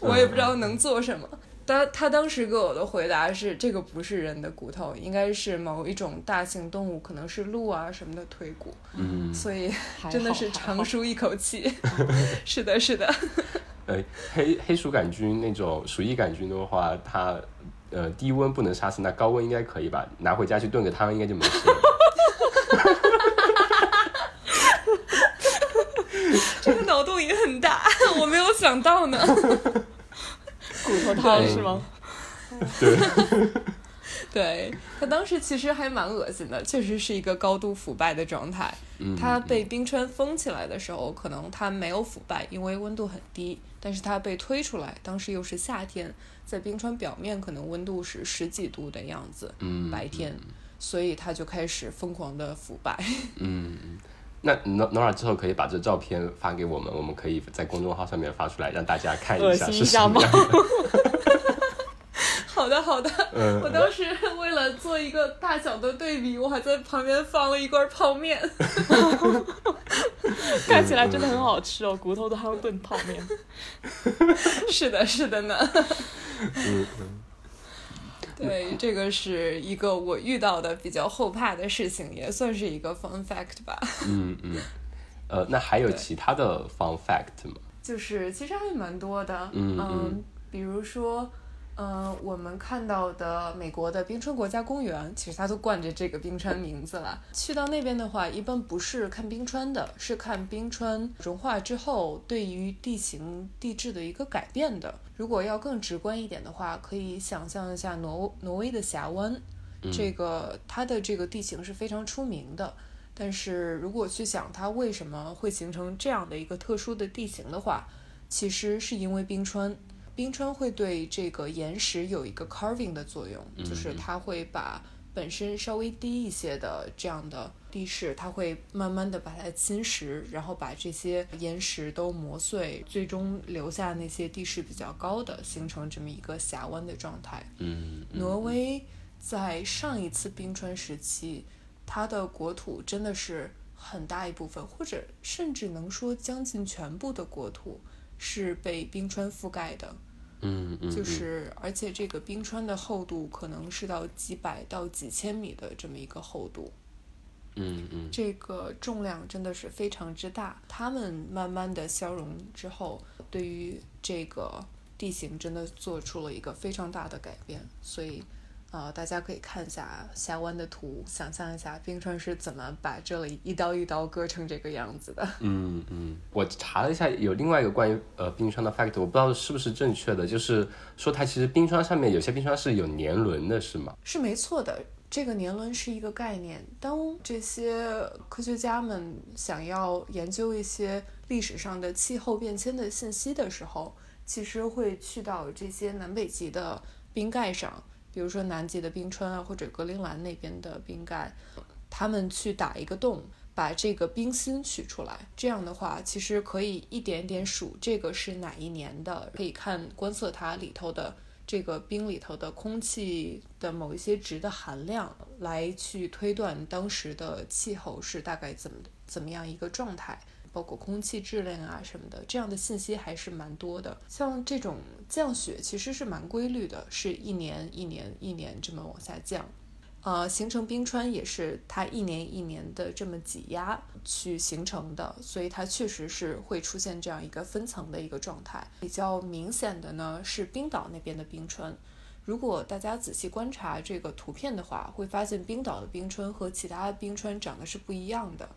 我也不知道能做什么。他他当时给我的回答是，这个不是人的骨头，应该是某一种大型动物，可能是鹿啊什么的腿骨，嗯，所以 真的是长舒一口气。是的，是的。呃，黑黑鼠杆菌那种鼠疫杆菌的话，它呃低温不能杀死，那高温应该可以吧？拿回家去炖个汤，应该就没事了。这个脑洞也很大，我没有想到呢。骨头汤是吗？对，对 他当时其实还蛮恶心的，确实是一个高度腐败的状态。嗯它被冰川封起来的时候，可能他没有腐败，因为温度很低。但是他被推出来，当时又是夏天，在冰川表面可能温度是十几度的样子，嗯白天，所以他就开始疯狂的腐败。嗯，那 No- Nora 之后可以把这照片发给我们，我们可以在公众号上面发出来，让大家看一下是一下吗么样的。好的，好的。嗯我当时为了做一个大小的对比，我还在旁边放了一罐泡面。看起来真的很好吃哦，骨头都还要炖泡面。是的，是的呢。嗯 对，这个是一个我遇到的比较后怕的事情，也算是一个 fun fact 吧。嗯嗯，呃，那还有其他的 fun fact 吗？就是其实还蛮多的，嗯嗯比如说，嗯、我们看到的美国的冰川国家公园，其实它都冠着这个冰川名字了。去到那边的话，一般不是看冰川的，是看冰川融化之后对于地形地质的一个改变的。如果要更直观一点的话，可以想象一下挪挪威的峡湾，这个它的这个地形是非常出名的。但是如果去想它为什么会形成这样的一个特殊的地形的话，其实是因为冰川，冰川会对这个岩石有一个 carving 的作用，就是它会把本身稍微低一些的这样的地势，它会慢慢的把它侵蚀，然后把这些岩石都磨碎，最终留下那些地势比较高的，形成这么一个峡湾的状态。嗯，嗯挪威在上一次冰川时期，它的国土真的是很大一部分，或者甚至能说将近全部的国土是被冰川覆盖的。嗯嗯，就是，而且这个冰川的厚度可能是到几百到几千米的这么一个厚度。嗯嗯这个重量真的是非常之大。它们慢慢的消融之后，对于这个地形真的做出了一个非常大的改变。所以，呃，大家可以看一下峡湾的图，想象一下冰川是怎么把这里一刀一刀割成这个样子的。嗯嗯，我查了一下，有另外一个关于呃冰川的 fact，我不知道是不是正确的，就是说它其实冰川上面有些冰川是有年轮的，是吗？是没错的，这个年轮是一个概念。当这些科学家们想要研究一些历史上的气候变迁的信息的时候，其实会去到这些南北极的冰盖上，比如说南极的冰川啊，或者格陵兰那边的冰盖，他们去打一个洞。把这个冰芯取出来，这样的话，其实可以一点点数这个是哪一年的，可以看观测它里头的这个冰里头的空气的某一些值的含量，来去推断当时的气候是大概怎么怎么样一个状态，包括空气质量啊什么的，这样的信息还是蛮多的。像这种降雪其实是蛮规律的，是一年一年一年这么往下降。呃，形成冰川也是它一年一年的这么挤压去形成的，所以它确实是会出现这样一个分层的一个状态。比较明显的呢是冰岛那边的冰川，如果大家仔细观察这个图片的话，会发现冰岛的冰川和其他冰川长得是不一样的。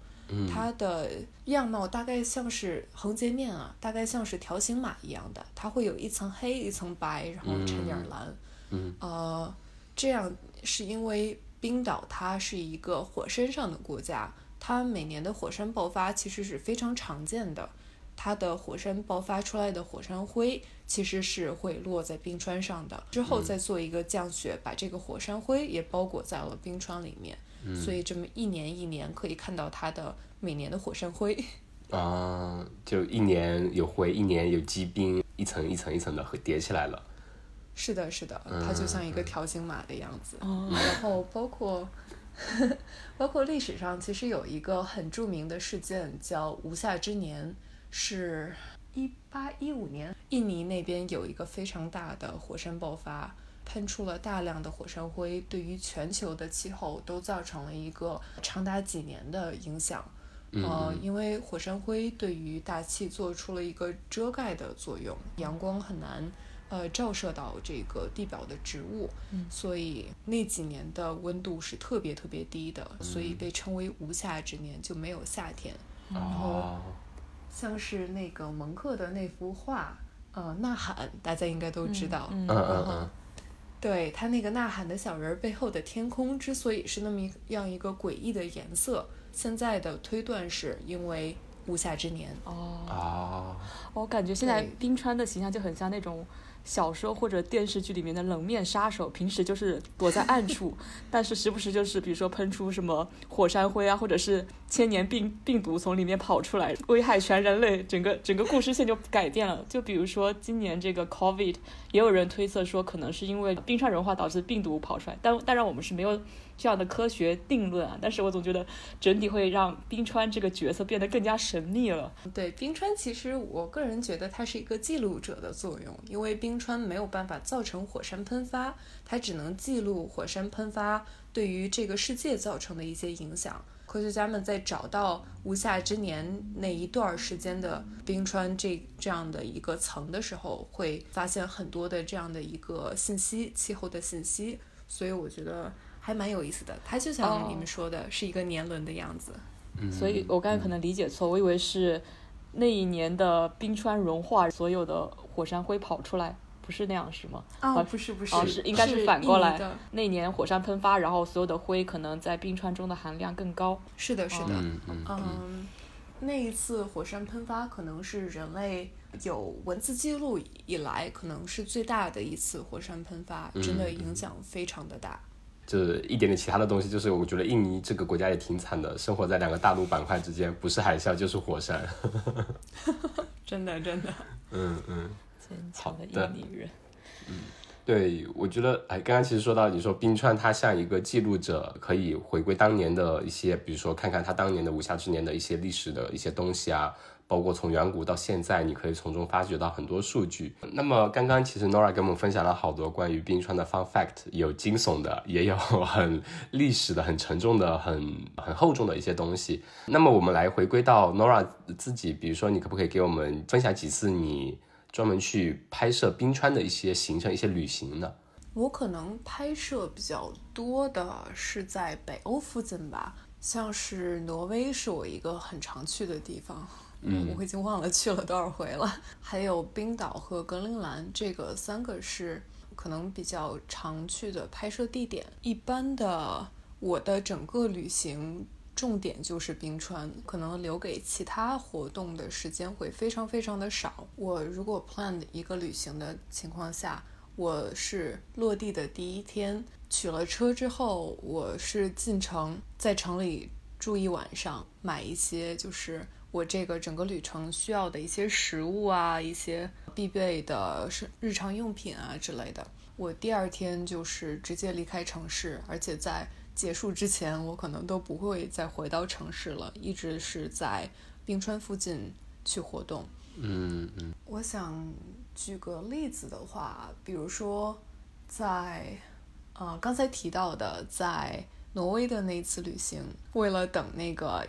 它的样貌大概像是横截面啊，大概像是条形码一样的，它会有一层黑一层白，然后掺点蓝。嗯，呃，这样是因为冰岛它是一个火山上的国家，它每年的火山爆发其实是非常常见的。它的火山爆发出来的火山灰其实是会落在冰川上的，之后再做一个降雪，把这个火山灰也包裹在了冰川里面。所以这么一年一年可以看到它的每年的火山灰。啊，就一年有灰，一年有积冰，一层一层一层的叠起来了。是的，是的，它就像一个条形码的样子。哦然后包括包括历史上其实有一个很著名的事件叫无夏之年，是一八一五年，印尼那边有一个非常大的火山爆发。喷出了大量的火山灰，对于全球的气候都造成了一个长达几年的影响。呃，因为火山灰对于大气做出了一个遮盖的作用，阳光很难呃照射到这个地表的植物，所以那几年的温度是特别特别低的，所以被称为无夏之年，就没有夏天。然后，像是那个蒙克的那幅画，呃，呐喊，大家应该都知道。嗯嗯嗯嗯，对他那个呐喊的小人儿背后的天空之所以是那么样一个诡异的颜色，现在的推断是因为无夏之年。哦，哦，我感觉现在冰川的形象就很像那种小说或者电视剧里面的冷面杀手，平时就是躲在暗处，但是时不时就是比如说喷出什么火山灰啊，或者是千年病病毒从里面跑出来，危害全人类，整个整个故事线就改变了。就比如说今年这个 COVID，也有人推测说可能是因为冰川融化导致病毒跑出来，但当然我们是没有这样的科学定论啊。但是我总觉得整体会让冰川这个角色变得更加神秘了。对冰川，其实我个人觉得它是一个记录者的作用，因为冰川没有办法造成火山喷发，它只能记录火山喷发对于这个世界造成的一些影响。科学家们在找到无夏之年那一段儿时间的冰川这这样的一个层的时候，会发现很多的这样的一个信息，气候的信息，所以我觉得还蛮有意思的。它就像你们说的，是一个年轮的样子。所以我刚才可能理解错，我以为是那一年的冰川融化，所有的火山灰跑出来，不是那样是吗？哦，啊不是不是，哦是应该是反过来的那年火山喷发，然后所有的灰可能在冰川中的含量更高。是的，是的。嗯嗯嗯，嗯，那一次火山喷发可能是人类有文字记录以来，可能是最大的一次火山喷发，真的影响非常的大。就是一点点其他的东西，就是我觉得印尼这个国家也挺惨的，生活在两个大陆板块之间，不是海啸就是火山。真的，真的。嗯嗯。坚强的好的印尼人，嗯对，我觉得，哎，刚刚其实说到，你说冰川它像一个记录者，可以回归当年的一些，比如说看看它当年的无夏之年的一些历史的一些东西啊，包括从远古到现在，你可以从中发掘到很多数据。那么刚刚其实 Nora 跟我们分享了好多关于冰川的 fun fact，有惊悚的，也有 很历史的、很沉重的、很很厚重的一些东西。那么我们来回归到 Nora 自己，比如说你可不可以给我们分享几次你专门去拍摄冰川的一些行程、一些旅行呢？我可能拍摄比较多的是在北欧附近吧，像是挪威是我一个很常去的地方，嗯，我已经忘了去了多少回了。还有冰岛和格陵兰，这个三个是可能比较常去的拍摄地点。一般的，我的整个旅行重点就是冰川，可能留给其他活动的时间会非常非常的少。我如果 plan 一个旅行的情况下，我是落地的第一天取了车之后，我是进城，在城里住一晚上，买一些就是我这个整个旅程需要的一些食物啊，一些必备的是日常用品啊之类的。我第二天就是直接离开城市，而且在结束之前，我可能都不会再回到城市了，一直是在冰川附近去活动。嗯嗯我想举个例子的话，比如说在呃刚才提到的在挪威的那次旅行，为了等那个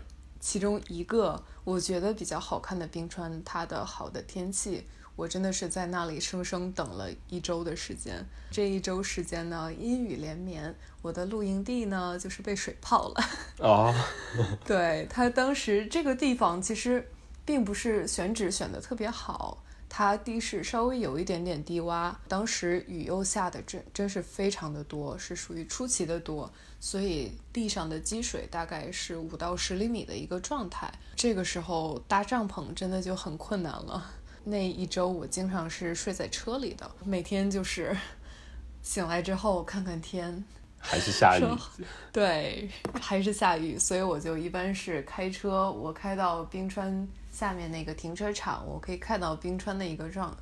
其中一个我觉得比较好看的冰川，它的好的天气，我真的是在那里生生等了一周的时间。这一周时间呢，阴雨连绵，我的露营地呢就是被水泡了。哦，对它当时这个地方其实并不是选址选的特别好，它地势稍微有一点点低洼，当时雨又下的真真是非常的多，是属于出奇的多，所以地上的积水大概是五到十厘米的一个状态。这个时候搭帐篷真的就很困难了。那一周我经常是睡在车里的，每天就是 醒来之后看看天，还是下雨。对，还是下雨，所以我就一般是开车，我开到冰川下面那个停车场，我可以看到冰川的一个状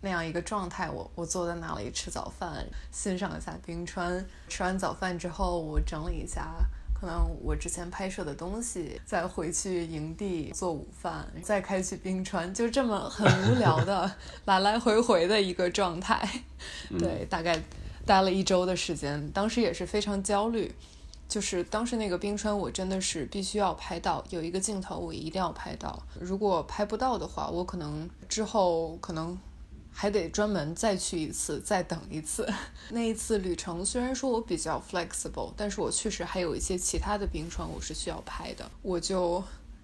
那样一个状态，我我坐在那里吃早饭，欣赏一下冰川。吃完早饭之后，我整理一下。可能我之前拍摄的东西，再回去营地做午饭，再开去冰川，就这么很无聊的 来来回回的一个状态。对，大概待了一周的时间，当时也是非常焦虑。就是当时那个冰川，我真的是必须要拍到，有一个镜头我一定要拍到。如果拍不到的话，我可能之后可能还得专门再去一次，再等一次。那一次旅程虽然说我比较 flexible，但是我确实还有一些其他的冰川我是需要拍的，我就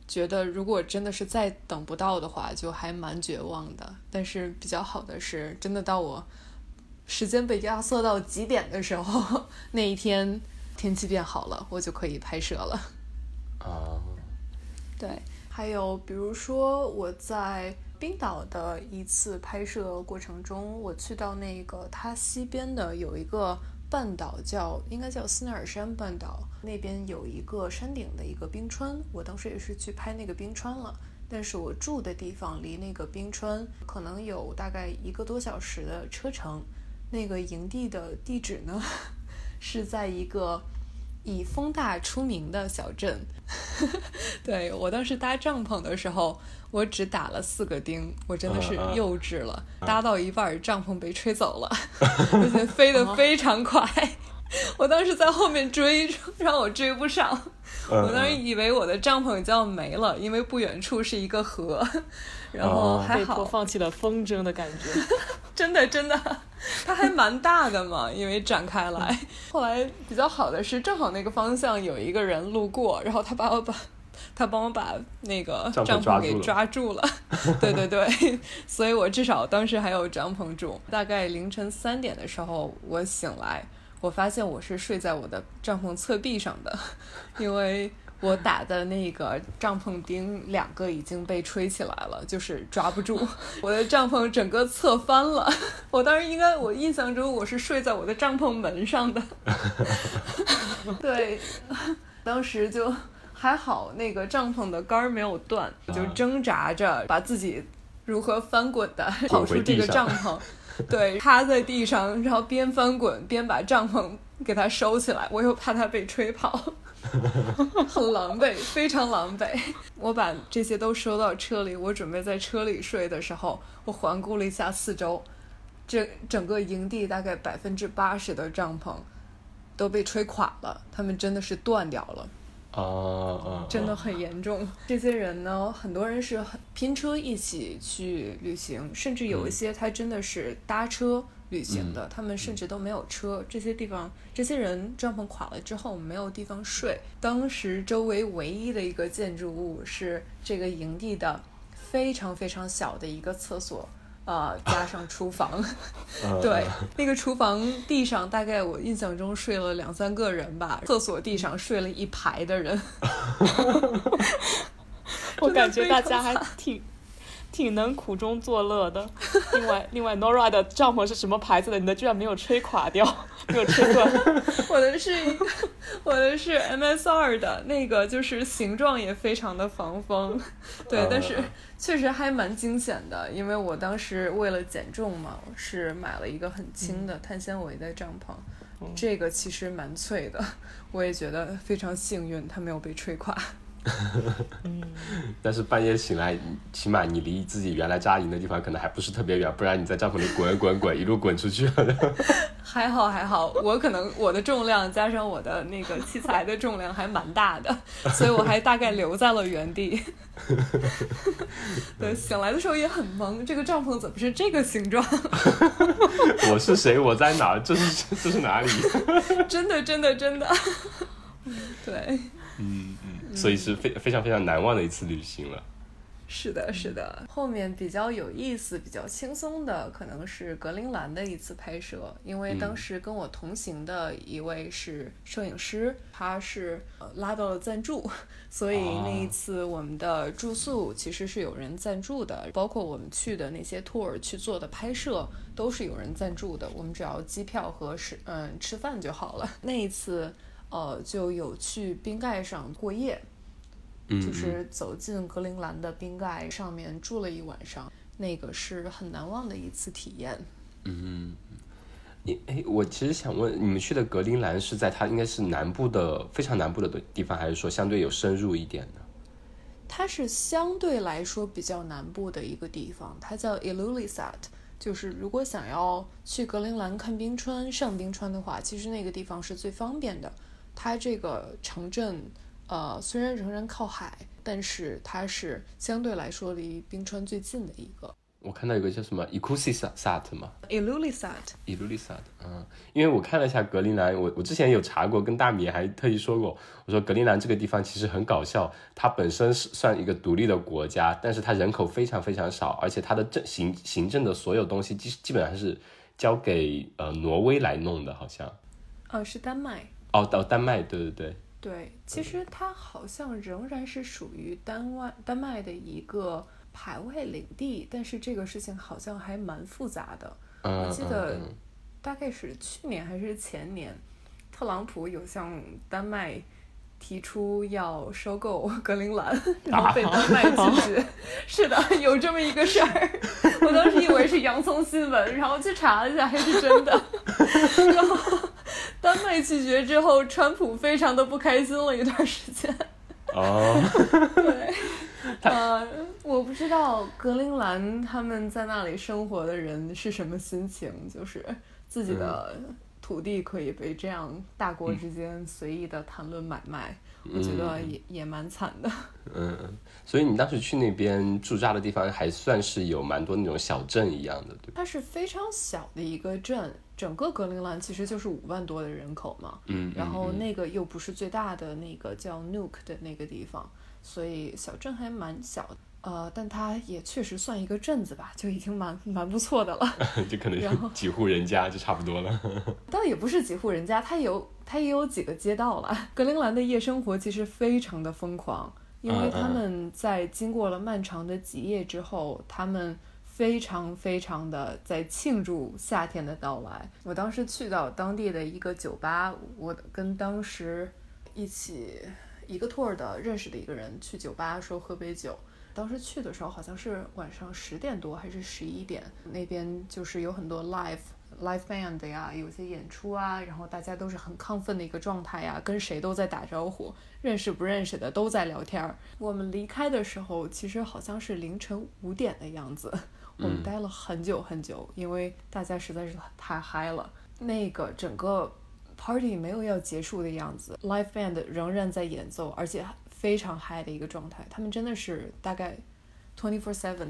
觉得如果真的是再等不到的话，就还蛮绝望的。但是比较好的是，真的到我时间被压缩到极点的时候，那一天天气变好了，我就可以拍摄了。啊，对，还有比如说我在冰岛的一次拍摄过程中，我去到那个它西边的有一个半岛叫应该叫斯奈尔山半岛，那边有一个山顶的一个冰川，我当时也是去拍那个冰川了。但是我住的地方离那个冰川可能有大概一个多小时的车程。那个营地的地址呢，是在一个以风大出名的小镇。对我当时搭帐篷的时候，我只打了四个钉，我真的是幼稚了。搭到一半，帐篷被吹走了，而且飞得非常快。我当时在后面追，让我追不上。我当时以为我的帐篷就要没了，因为不远处是一个河，然后还好放弃了风筝的感觉。真的真的，它还蛮大的嘛，因为展开来。后来比较好的是，正好那个方向有一个人路过，然后他把我把，他帮我把那个帐篷给抓住了。对 对对，所以我至少当时还有帐篷住。大概凌晨三点的时候，我醒来。我发现我是睡在我的帐篷侧壁上的，因为我打的那个帐篷钉两个已经被吹起来了，就是抓不住，我的帐篷整个侧翻了。我当时应该，我印象中我是睡在我的帐篷门上的。对，当时就还好，那个帐篷的杆儿没有断，就挣扎着把自己如何翻滚的跑出这个帐篷。对，趴在地上，然后边翻滚边把帐篷给它收起来。我又怕它被吹跑，很狼狈，非常狼狈。我把这些都收到车里，我准备在车里睡的时候，我环顾了一下四周，这整个营地大概百分之八十的帐篷都被吹垮了，他们真的是断掉了。哦，真的很严重。这些人呢，很多人是拼车一起去旅行，甚至有一些他真的是搭车旅行的，他们甚至都没有车。这些地方，这些人帐篷垮了之后没有地方睡。当时周围唯一的一个建筑物是这个营地的非常非常小的一个厕所。呃，加上厨房，对，那个厨房地上大概我印象中睡了两三个人吧，厕所地上睡了一排的人，我感觉大家还挺。挺能苦中作乐的。另外，另外，Nora 的帐篷是什么牌子的？你的居然没有吹垮掉，没有吹断。我的是一个，我的是 MSR 的那个，就是形状也非常的防风。对，但是确实还蛮惊险的，因为我当时为了减重嘛，是买了一个很轻的碳纤维的帐篷。这个其实蛮脆的，我也觉得非常幸运，它没有被吹垮。嗯，但是半夜醒来，起码你离自己原来扎营的地方可能还不是特别远，不然你在帐篷里滚滚滚，一路滚出去了。还好还好，我可能我的重量加上我的那个器材的重量还蛮大的，所以我还大概留在了原地。对，醒来的时候也很懵，这个帐篷怎么是这个形状？我是谁？我在哪？这是这是哪里？真的真的真的，对。嗯嗯，所以是非非常非常难忘的一次旅行了。是的，是的。后面比较有意思、比较轻松的，可能是格陵兰的一次拍摄，因为当时跟我同行的一位是摄影师，他是呃拉到了赞助，所以那一次我们的住宿其实是有人赞助的，包括我们去的那些 tour 去做的拍摄都是有人赞助的，我们只要机票和是嗯吃饭就好了。那一次。呃，就有去冰盖上过夜，就是走进格陵兰的冰盖上面住了一晚上，那个是很难忘的一次体验。嗯，你哎，我其实想问，你们去的格陵兰是在它应该是南部的非常南部的地方，还是说相对有深入一点的？它是相对来说比较南部的一个地方，它叫 Ilulissat。就是如果想要去格陵兰看冰川、上冰川的话，其实那个地方是最方便的。它这个城镇，呃，虽然仍然靠海，但是它是相对来说离冰川最近的一个。我看到有个叫什么 Ikusisat 嘛，Ilulissat，Ilulissat，嗯，因为我看了一下格陵兰，我我之前有查过，跟大米还特意说过，我说格陵兰这个地方其实很搞笑，它本身是算一个独立的国家，但是它人口非常非常少，而且它的政行行政的所有东西基基本上是。交给呃挪威来弄的，好像。哦，是丹麦。哦，到丹麦，对对对。对，其实它好像仍然是属于丹麦丹麦的一个排外领地，但是这个事情好像还蛮复杂的。我记得大概是去年还是前年，特朗普有向丹麦提出要收购格陵兰，然后被丹麦拒绝。是的，有这么一个事儿。我当时以为是洋葱新闻，然后去查了一下，还是真的。然后。丹麦拒绝之后，川普非常的不开心了一段时间。哦，对，呃，我不知道格陵兰他们在那里生活的人是什么心情，就是自己的土地可以被这样大国之间随意的谈论买卖。我觉得也也蛮惨的。嗯，所以你当时去那边驻扎的地方，还算是有蛮多那种小镇一样的，对它是非常小的一个镇，整个格陵兰其实就是五万多的人口嘛。嗯。然后那个又不是最大的那个叫 Nuuk 的那个地方，所以小镇还蛮小的。呃，但它也确实算一个镇子吧，就已经蛮蛮不错的了。就可能几户人家就差不多了。倒也不是几户人家，它有它也有几个街道了。格陵兰的夜生活其实非常的疯狂，因为他们在经过了漫长的极夜之后，他们非常非常的在庆祝夏天的到来。我当时去到当地的一个酒吧，我跟当时一起一个 tour 的认识的一个人去酒吧说喝杯酒。当时去的时候好像是晚上十点多还是十一点，那边就是有很多 live live band 呀，有些演出啊，然后大家都是很亢奋的一个状态呀，跟谁都在打招呼，认识不认识的都在聊天儿。我们离开的时候其实好像是凌晨五点的样子，我们待了很久很久，因为大家实在是太嗨了。那个整个 party 没有要结束的样子，live band 仍然在演奏，而且。非常嗨的一个状态，他们真的是大概 twenty four seven，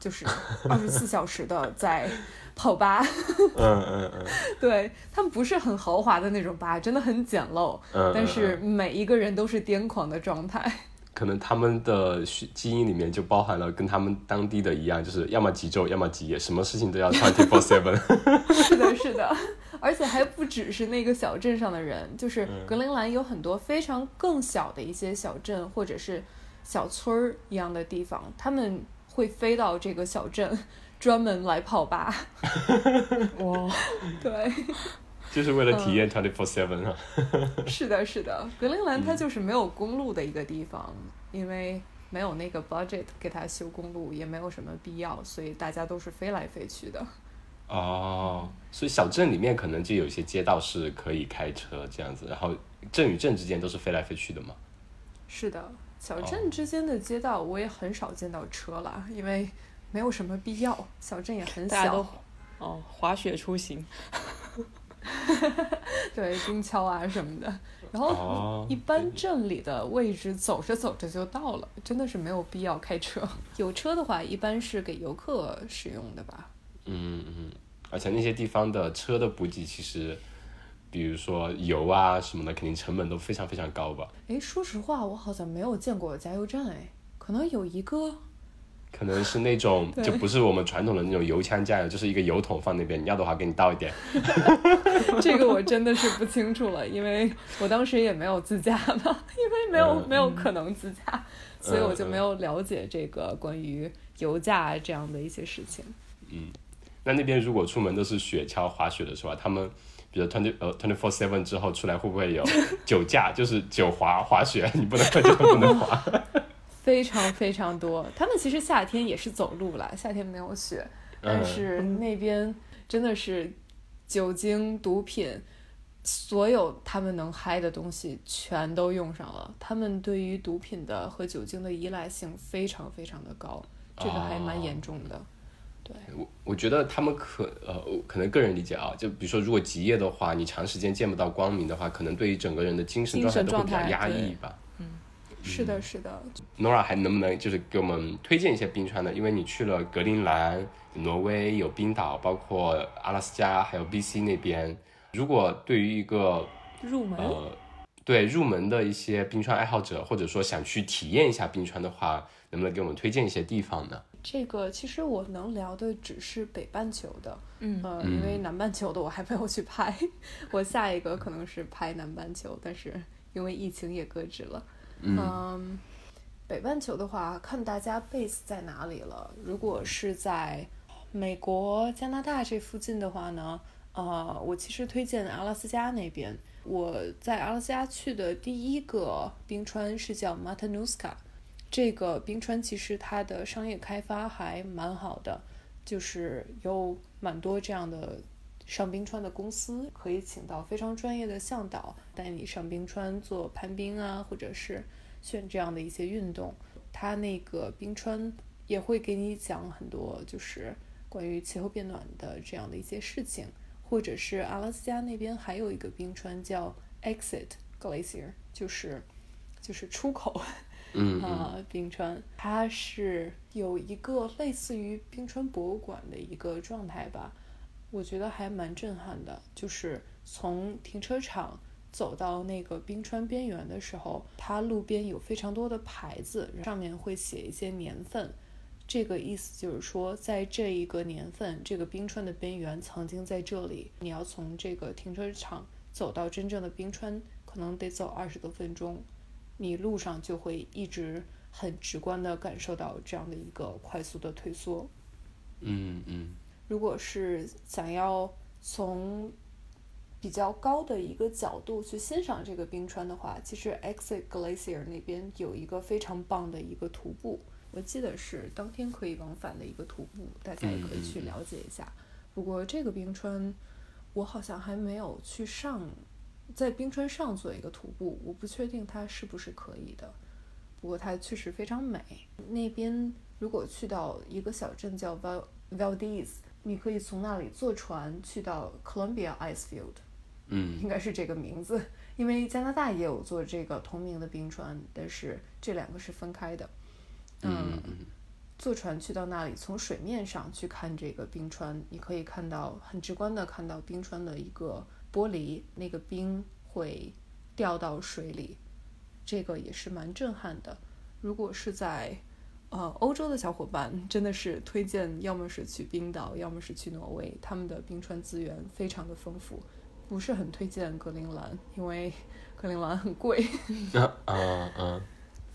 就是 二十四小时的在跑吧。嗯嗯嗯。对他们不是很豪华的那种吧，真的很简陋。嗯。但是每一个人都是癫狂的状态。可能他们的基因里面就包含了跟他们当地的一样，就是要么极昼，要么极夜，什么事情都要 twenty four seven。是的，是的。而且还不只是那个小镇上的人，就是格陵兰有很多非常更小的一些小镇或者是小村儿一样的地方，他们会飞到这个小镇，专门来泡吧。哇，对，就是为了体验 twenty four seven 啊。是的，是的，格陵兰它就是没有公路的一个地方，因为没有那个 budget 给它修公路，也没有什么必要，所以大家都是飞来飞去的。哦，所以小镇里面可能就有些街道是可以开车这样子，然后镇与镇之间都是飞来飞去的嘛。是的，小镇之间的街道我也很少见到车了，因为没有什么必要，小镇也很小。哦，滑雪出行。对，冰橇啊什么的，然后一般镇里的位置走着走着就到了，真的是没有必要开车。有车的话，一般是给游客使用的吧。嗯嗯，而且那些地方的车的补给，其实，比如说油啊什么的，肯定成本都非常非常高吧？哎，说实话，我好像没有见过加油站，哎，可能有一个，可能是那种就不是我们传统的那种油枪加油，就是一个油桶放那边，你要的话给你倒一点。这个我真的是不清楚了，因为我当时也没有自驾嘛，因为没有没有可能自驾，所以我就没有了解这个关于油价这样的一些事情。嗯。那那边如果出门都是雪橇滑雪的是吧？他们比如 twenty 呃 twenty four seven 之后出来会不会有酒驾？就是酒滑滑雪，你不能喝酒不能滑。非常非常多，他们其实夏天也是走路啦，夏天没有雪，但是那边真的是酒精、毒品，所有他们能嗨的东西全都用上了。他们对于毒品的和酒精的依赖性非常非常的高，这个还蛮严重的。对我，我觉得他们可呃，可能个人理解啊，就比如说，如果极夜的话，你长时间见不到光明的话，可能对于整个人的精神状态都会比较压抑吧。嗯，是的，是的。Nora 还能不能就是给我们推荐一些冰川呢？因为你去了格陵兰、挪威，有冰岛，包括阿拉斯加，还有 BC 那边。如果对于一个入门，呃，对入门的一些冰川爱好者，或者说想去体验一下冰川的话，能不能给我们推荐一些地方呢？这个其实我能聊的只是北半球的，嗯呃，因为南半球的我还没有去拍，我下一个可能是拍南半球，但是因为疫情也搁置了。嗯，北半球的话，看大家 base 在哪里了。如果是在美国、加拿大这附近的话呢，呃，我其实推荐阿拉斯加那边。我在阿拉斯加去的第一个冰川是叫 Matanuska，这个冰川其实它的商业开发还蛮好的，就是有蛮多这样的上冰川的公司，可以请到非常专业的向导带你上冰川做攀冰啊，或者是选这样的一些运动。它那个冰川也会给你讲很多，就是关于气候变暖的这样的一些事情。或者是阿拉斯加那边还有一个冰川叫 Exit Glacier，就是就是出口，嗯 啊、冰川，它是有一个类似于冰川博物馆的一个状态吧，我觉得还蛮震撼的。就是从停车场走到那个冰川边缘的时候，它路边有非常多的牌子，上面会写一些年份。这个意思就是说，在这一个年份，这个冰川的边缘曾经在这里。你要从这个停车场走到真正的冰川，可能得走二十多分钟。你路上就会一直很直观的感受到这样的一个快速的退缩。嗯嗯如果是想要从比较高的一个角度去欣赏这个冰川的话，其实 Exit Glacier 那边有一个非常棒的一个徒步，我记得是当天可以往返的一个徒步，大家也可以去了解一下。不过这个冰川，我好像还没有去上，在冰川上做一个徒步，我不确定它是不是可以的。不过它确实非常美。那边如果去到一个小镇叫 Val Valdez，你可以从那里坐船去到 Columbia Ice Field，嗯应该是这个名字，因为加拿大也有做这个同名的冰川，但是这两个是分开的。嗯坐船去到那里，从水面上去看这个冰川，你可以看到很直观的看到冰川的一个玻璃，那个冰会掉到水里，这个也是蛮震撼的。如果是在呃欧洲的小伙伴，真的是推荐，要么是去冰岛，要么是去挪威，他们的冰川资源非常的丰富。不是很推荐格陵兰，因为格陵兰很贵。啊啊啊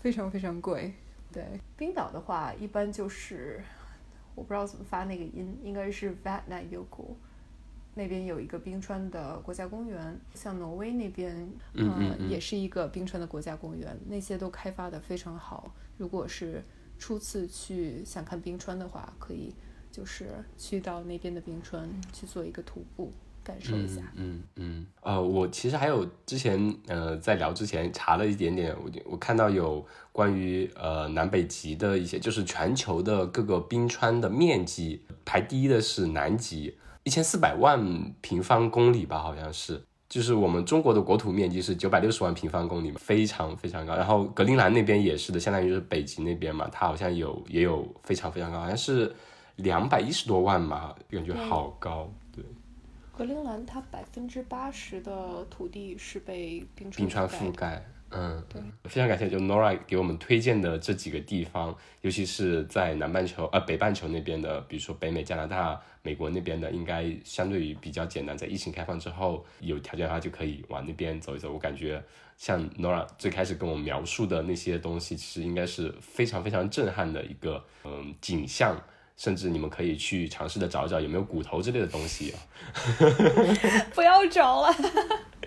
非常非常贵。对，冰岛的话，一般就是我不知道怎么发那个音，应该是 Vatnajökull。那边有一个冰川的国家公园，像挪威那边，嗯嗯嗯也是一个冰川的国家公园，那些都开发的非常好。如果是初次去想看冰川的话，可以就是去到那边的冰川去做一个徒步，感受一下。嗯嗯呃，我其实还有之前呃在聊之前查了一点点，我我看到有关于呃南北极的一些，就是全球的各个冰川的面积，排第一的是南极，一千四百万平方公里吧，好像是。就是我们中国的国土面积是九百六十万平方公里嘛，非常非常高。然后格陵兰那边也是的，相当于就是北极那边嘛，它好像有也有非常非常高，好像是两百一十多万嘛，感觉好高。对，格陵兰它百分之八十的土地是被冰川覆盖，嗯，对，非常感谢就 Nora 给我们推荐的这几个地方，尤其是在南半球呃北半球那边的，比如说北美、加拿大、美国那边的，应该相对于比较简单，在疫情开放之后，有条件的话就可以往那边走一走。我感觉像 Nora 最开始跟我描述的那些东西，其实应该是非常非常震撼的一个嗯景象。甚至你们可以去尝试的找一找有没有骨头之类的东西啊，不要找了。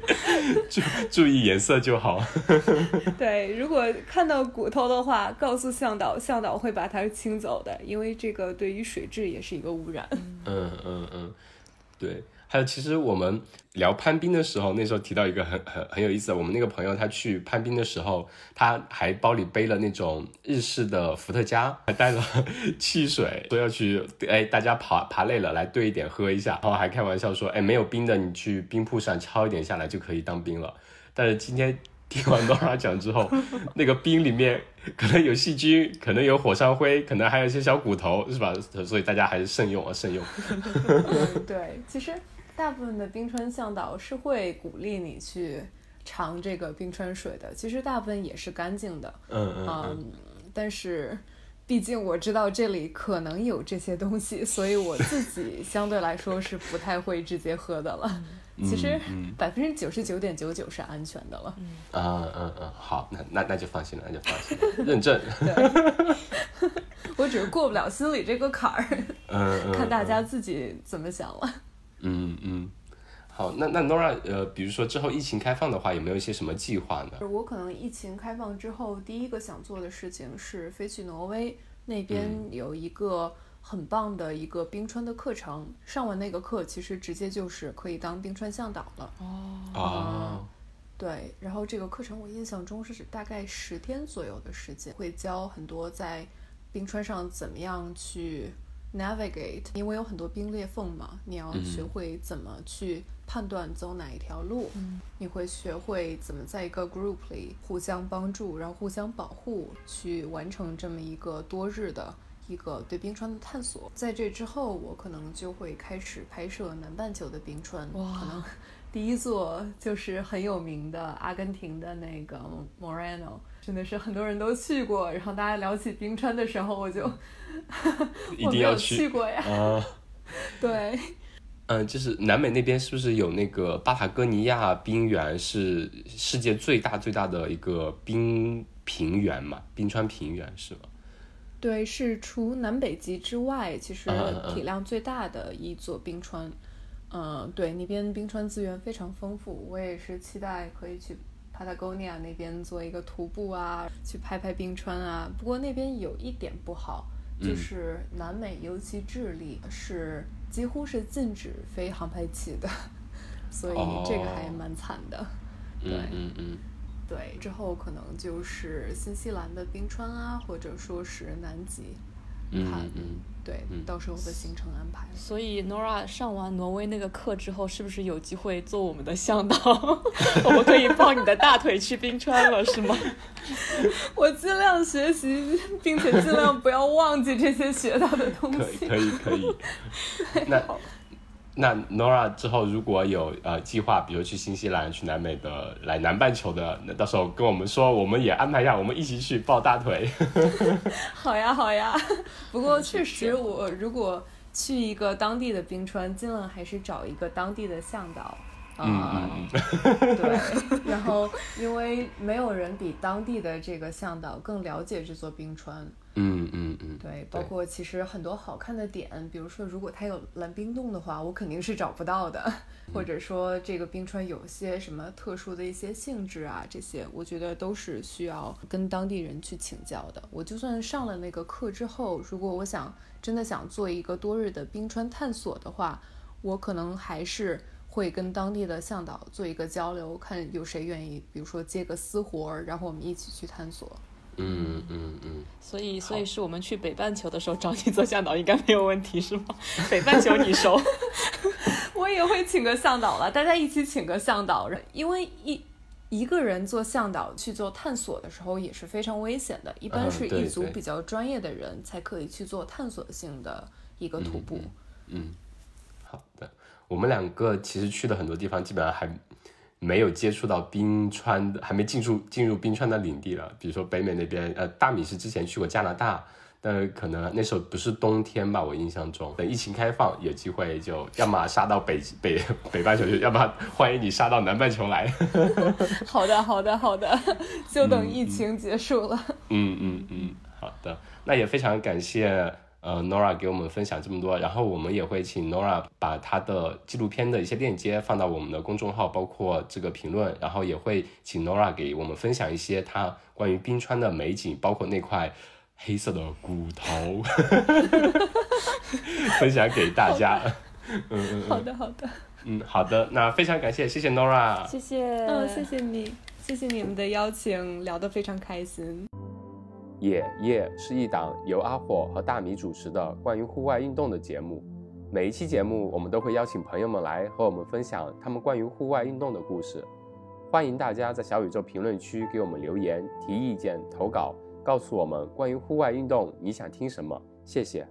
注注意颜色就好。对，如果看到骨头的话，告诉向导，向导会把它清走的，因为这个对于水质也是一个污染。嗯嗯嗯，对。还有，其实我们聊攀冰的时候，那时候提到一个很很很有意思的，我们那个朋友他去攀冰的时候，他还包里背了那种日式的伏特加，还带了 汽水，说要去，哎，大家爬爬累了来兑一点喝一下，然后还开玩笑说，哎，没有冰的你去冰铺上敲一点下来就可以当冰了。但是今天 听完 Nora 讲之后，那个冰里面可能有细菌，可能有火山灰，可能还有一些小骨头，是吧？所以大家还是慎用啊，慎用。对，其实大部分的冰川向导是会鼓励你去尝这个冰川水的，其实大部分也是干净的。嗯嗯嗯。嗯，但是毕竟我知道这里可能有这些东西，所以我自己 相对来说是不太会直接喝的了。其实百分之九十九点九九是安全的了。嗯嗯嗯，好，那那那就放心了，那就放心了，认证。我只是过不了心里这个坎儿。看大家自己怎么想了。嗯嗯。好，那那 Nora，呃，比如说之后疫情开放的话，有没有一些什么计划呢？我可能疫情开放之后，第一个想做的事情是飞去挪威那边有一个很棒的一个冰川的课程。上完那个课，其实直接就是可以当冰川向导了。哦，对，然后这个课程我印象中是大概十天左右的时间，会教很多在冰川上怎么样去 navigate，因为有很多冰裂缝嘛，你要学会怎么去。判断走哪一条路，你会学会怎么在一个 group 里互相帮助，然后互相保护，去完成这么一个多日的一个对冰川的探索。在这之后，我可能就会开始拍摄南半球的冰川。哇，可能第一座就是很有名的阿根廷的那个 Moreno，真的是很多人都去过。然后大家聊起冰川的时候，我就 一定要去过呀。啊，对。嗯，就是南美那边是不是有那个巴塔哥尼亚冰原是世界最大最大的一个冰平原嘛？冰川平原是吗？对，是除南北极之外，其实体量最大的一座冰川。嗯，对，那边冰川资源非常丰富，我也是期待可以去帕塔哥尼亚那边做一个徒步啊，去拍拍冰川啊。不过那边有一点不好，就是南美，尤其智利是。几乎是禁止飞航拍器的，所以这个还蛮惨的。对，嗯嗯，对，之后可能就是新西兰的冰川啊，或者说是南极。嗯嗯，对，到时候的行程安排。所以 Nora 上完挪威那个课之后，是不是有机会做我们的向导？我们可以抱你的大腿去冰川了，是吗？我尽量学习，并且尽量不要忘记这些学到的东西。可以，可以，可以。那。那 Nora 之后如果有呃计划，比如去新西兰、去南美的、来南半球的，那到时候跟我们说，我们也安排一下，我们一起去抱大腿。好呀，好呀。不过确实，我如果去一个当地的冰川，尽量还是找一个当地的向导。啊，对。然后，因为没有人比当地的这个向导更了解这座冰川。嗯对，包括其实很多好看的点，比如说如果它有蓝冰洞的话，我肯定是找不到的，或者说这个冰川有些什么特殊的一些性质啊，这些我觉得都是需要跟当地人去请教的。我就算上了那个课之后，如果我想真的想做一个多日的冰川探索的话，我可能还是会跟当地的向导做一个交流，看有谁愿意，比如说接个私活儿，然后我们一起去探索。嗯嗯嗯，所以所以是我们去北半球的时候找你做向导应该没有问题是吗？北半球你熟，我也会请个向导了，大家一起请个向导，因为一一个人做向导去做探索的时候也是非常危险的，一般是一组比较专业的人才可以去做探索性的一个徒步。嗯，好的，我们两个其实去的很多地方基本上还。没有接触到冰川的，还没进入进入冰川的领地了。比如说北美那边，呃，大米是之前去过加拿大，但可能那时候不是冬天吧，我印象中。等疫情开放，有机会就要么杀到北北北半球去，要么欢迎你杀到南半球来。好的，好的，好的，就等疫情结束了。嗯嗯嗯，好的，那也非常感谢。呃，Nora 给我们分享这么多，然后我们也会请 Nora 把她的纪录片的一些链接放到我们的公众号，包括这个评论，然后也会请 Nora 给我们分享一些她关于冰川的美景，包括那块黑色的骨头，分享给大家。嗯嗯，好的好的，嗯好的，那非常感谢，谢谢 Nora，谢谢，嗯谢谢你，谢谢你们的邀请，聊得非常开心。野夜是一档由阿火和大米主持的关于户外运动的节目。每一期节目，我们都会邀请朋友们来和我们分享他们关于户外运动的故事。欢迎大家在小宇宙评论区给我们留言、提意见、投稿，告诉我们关于户外运动你想听什么。谢谢。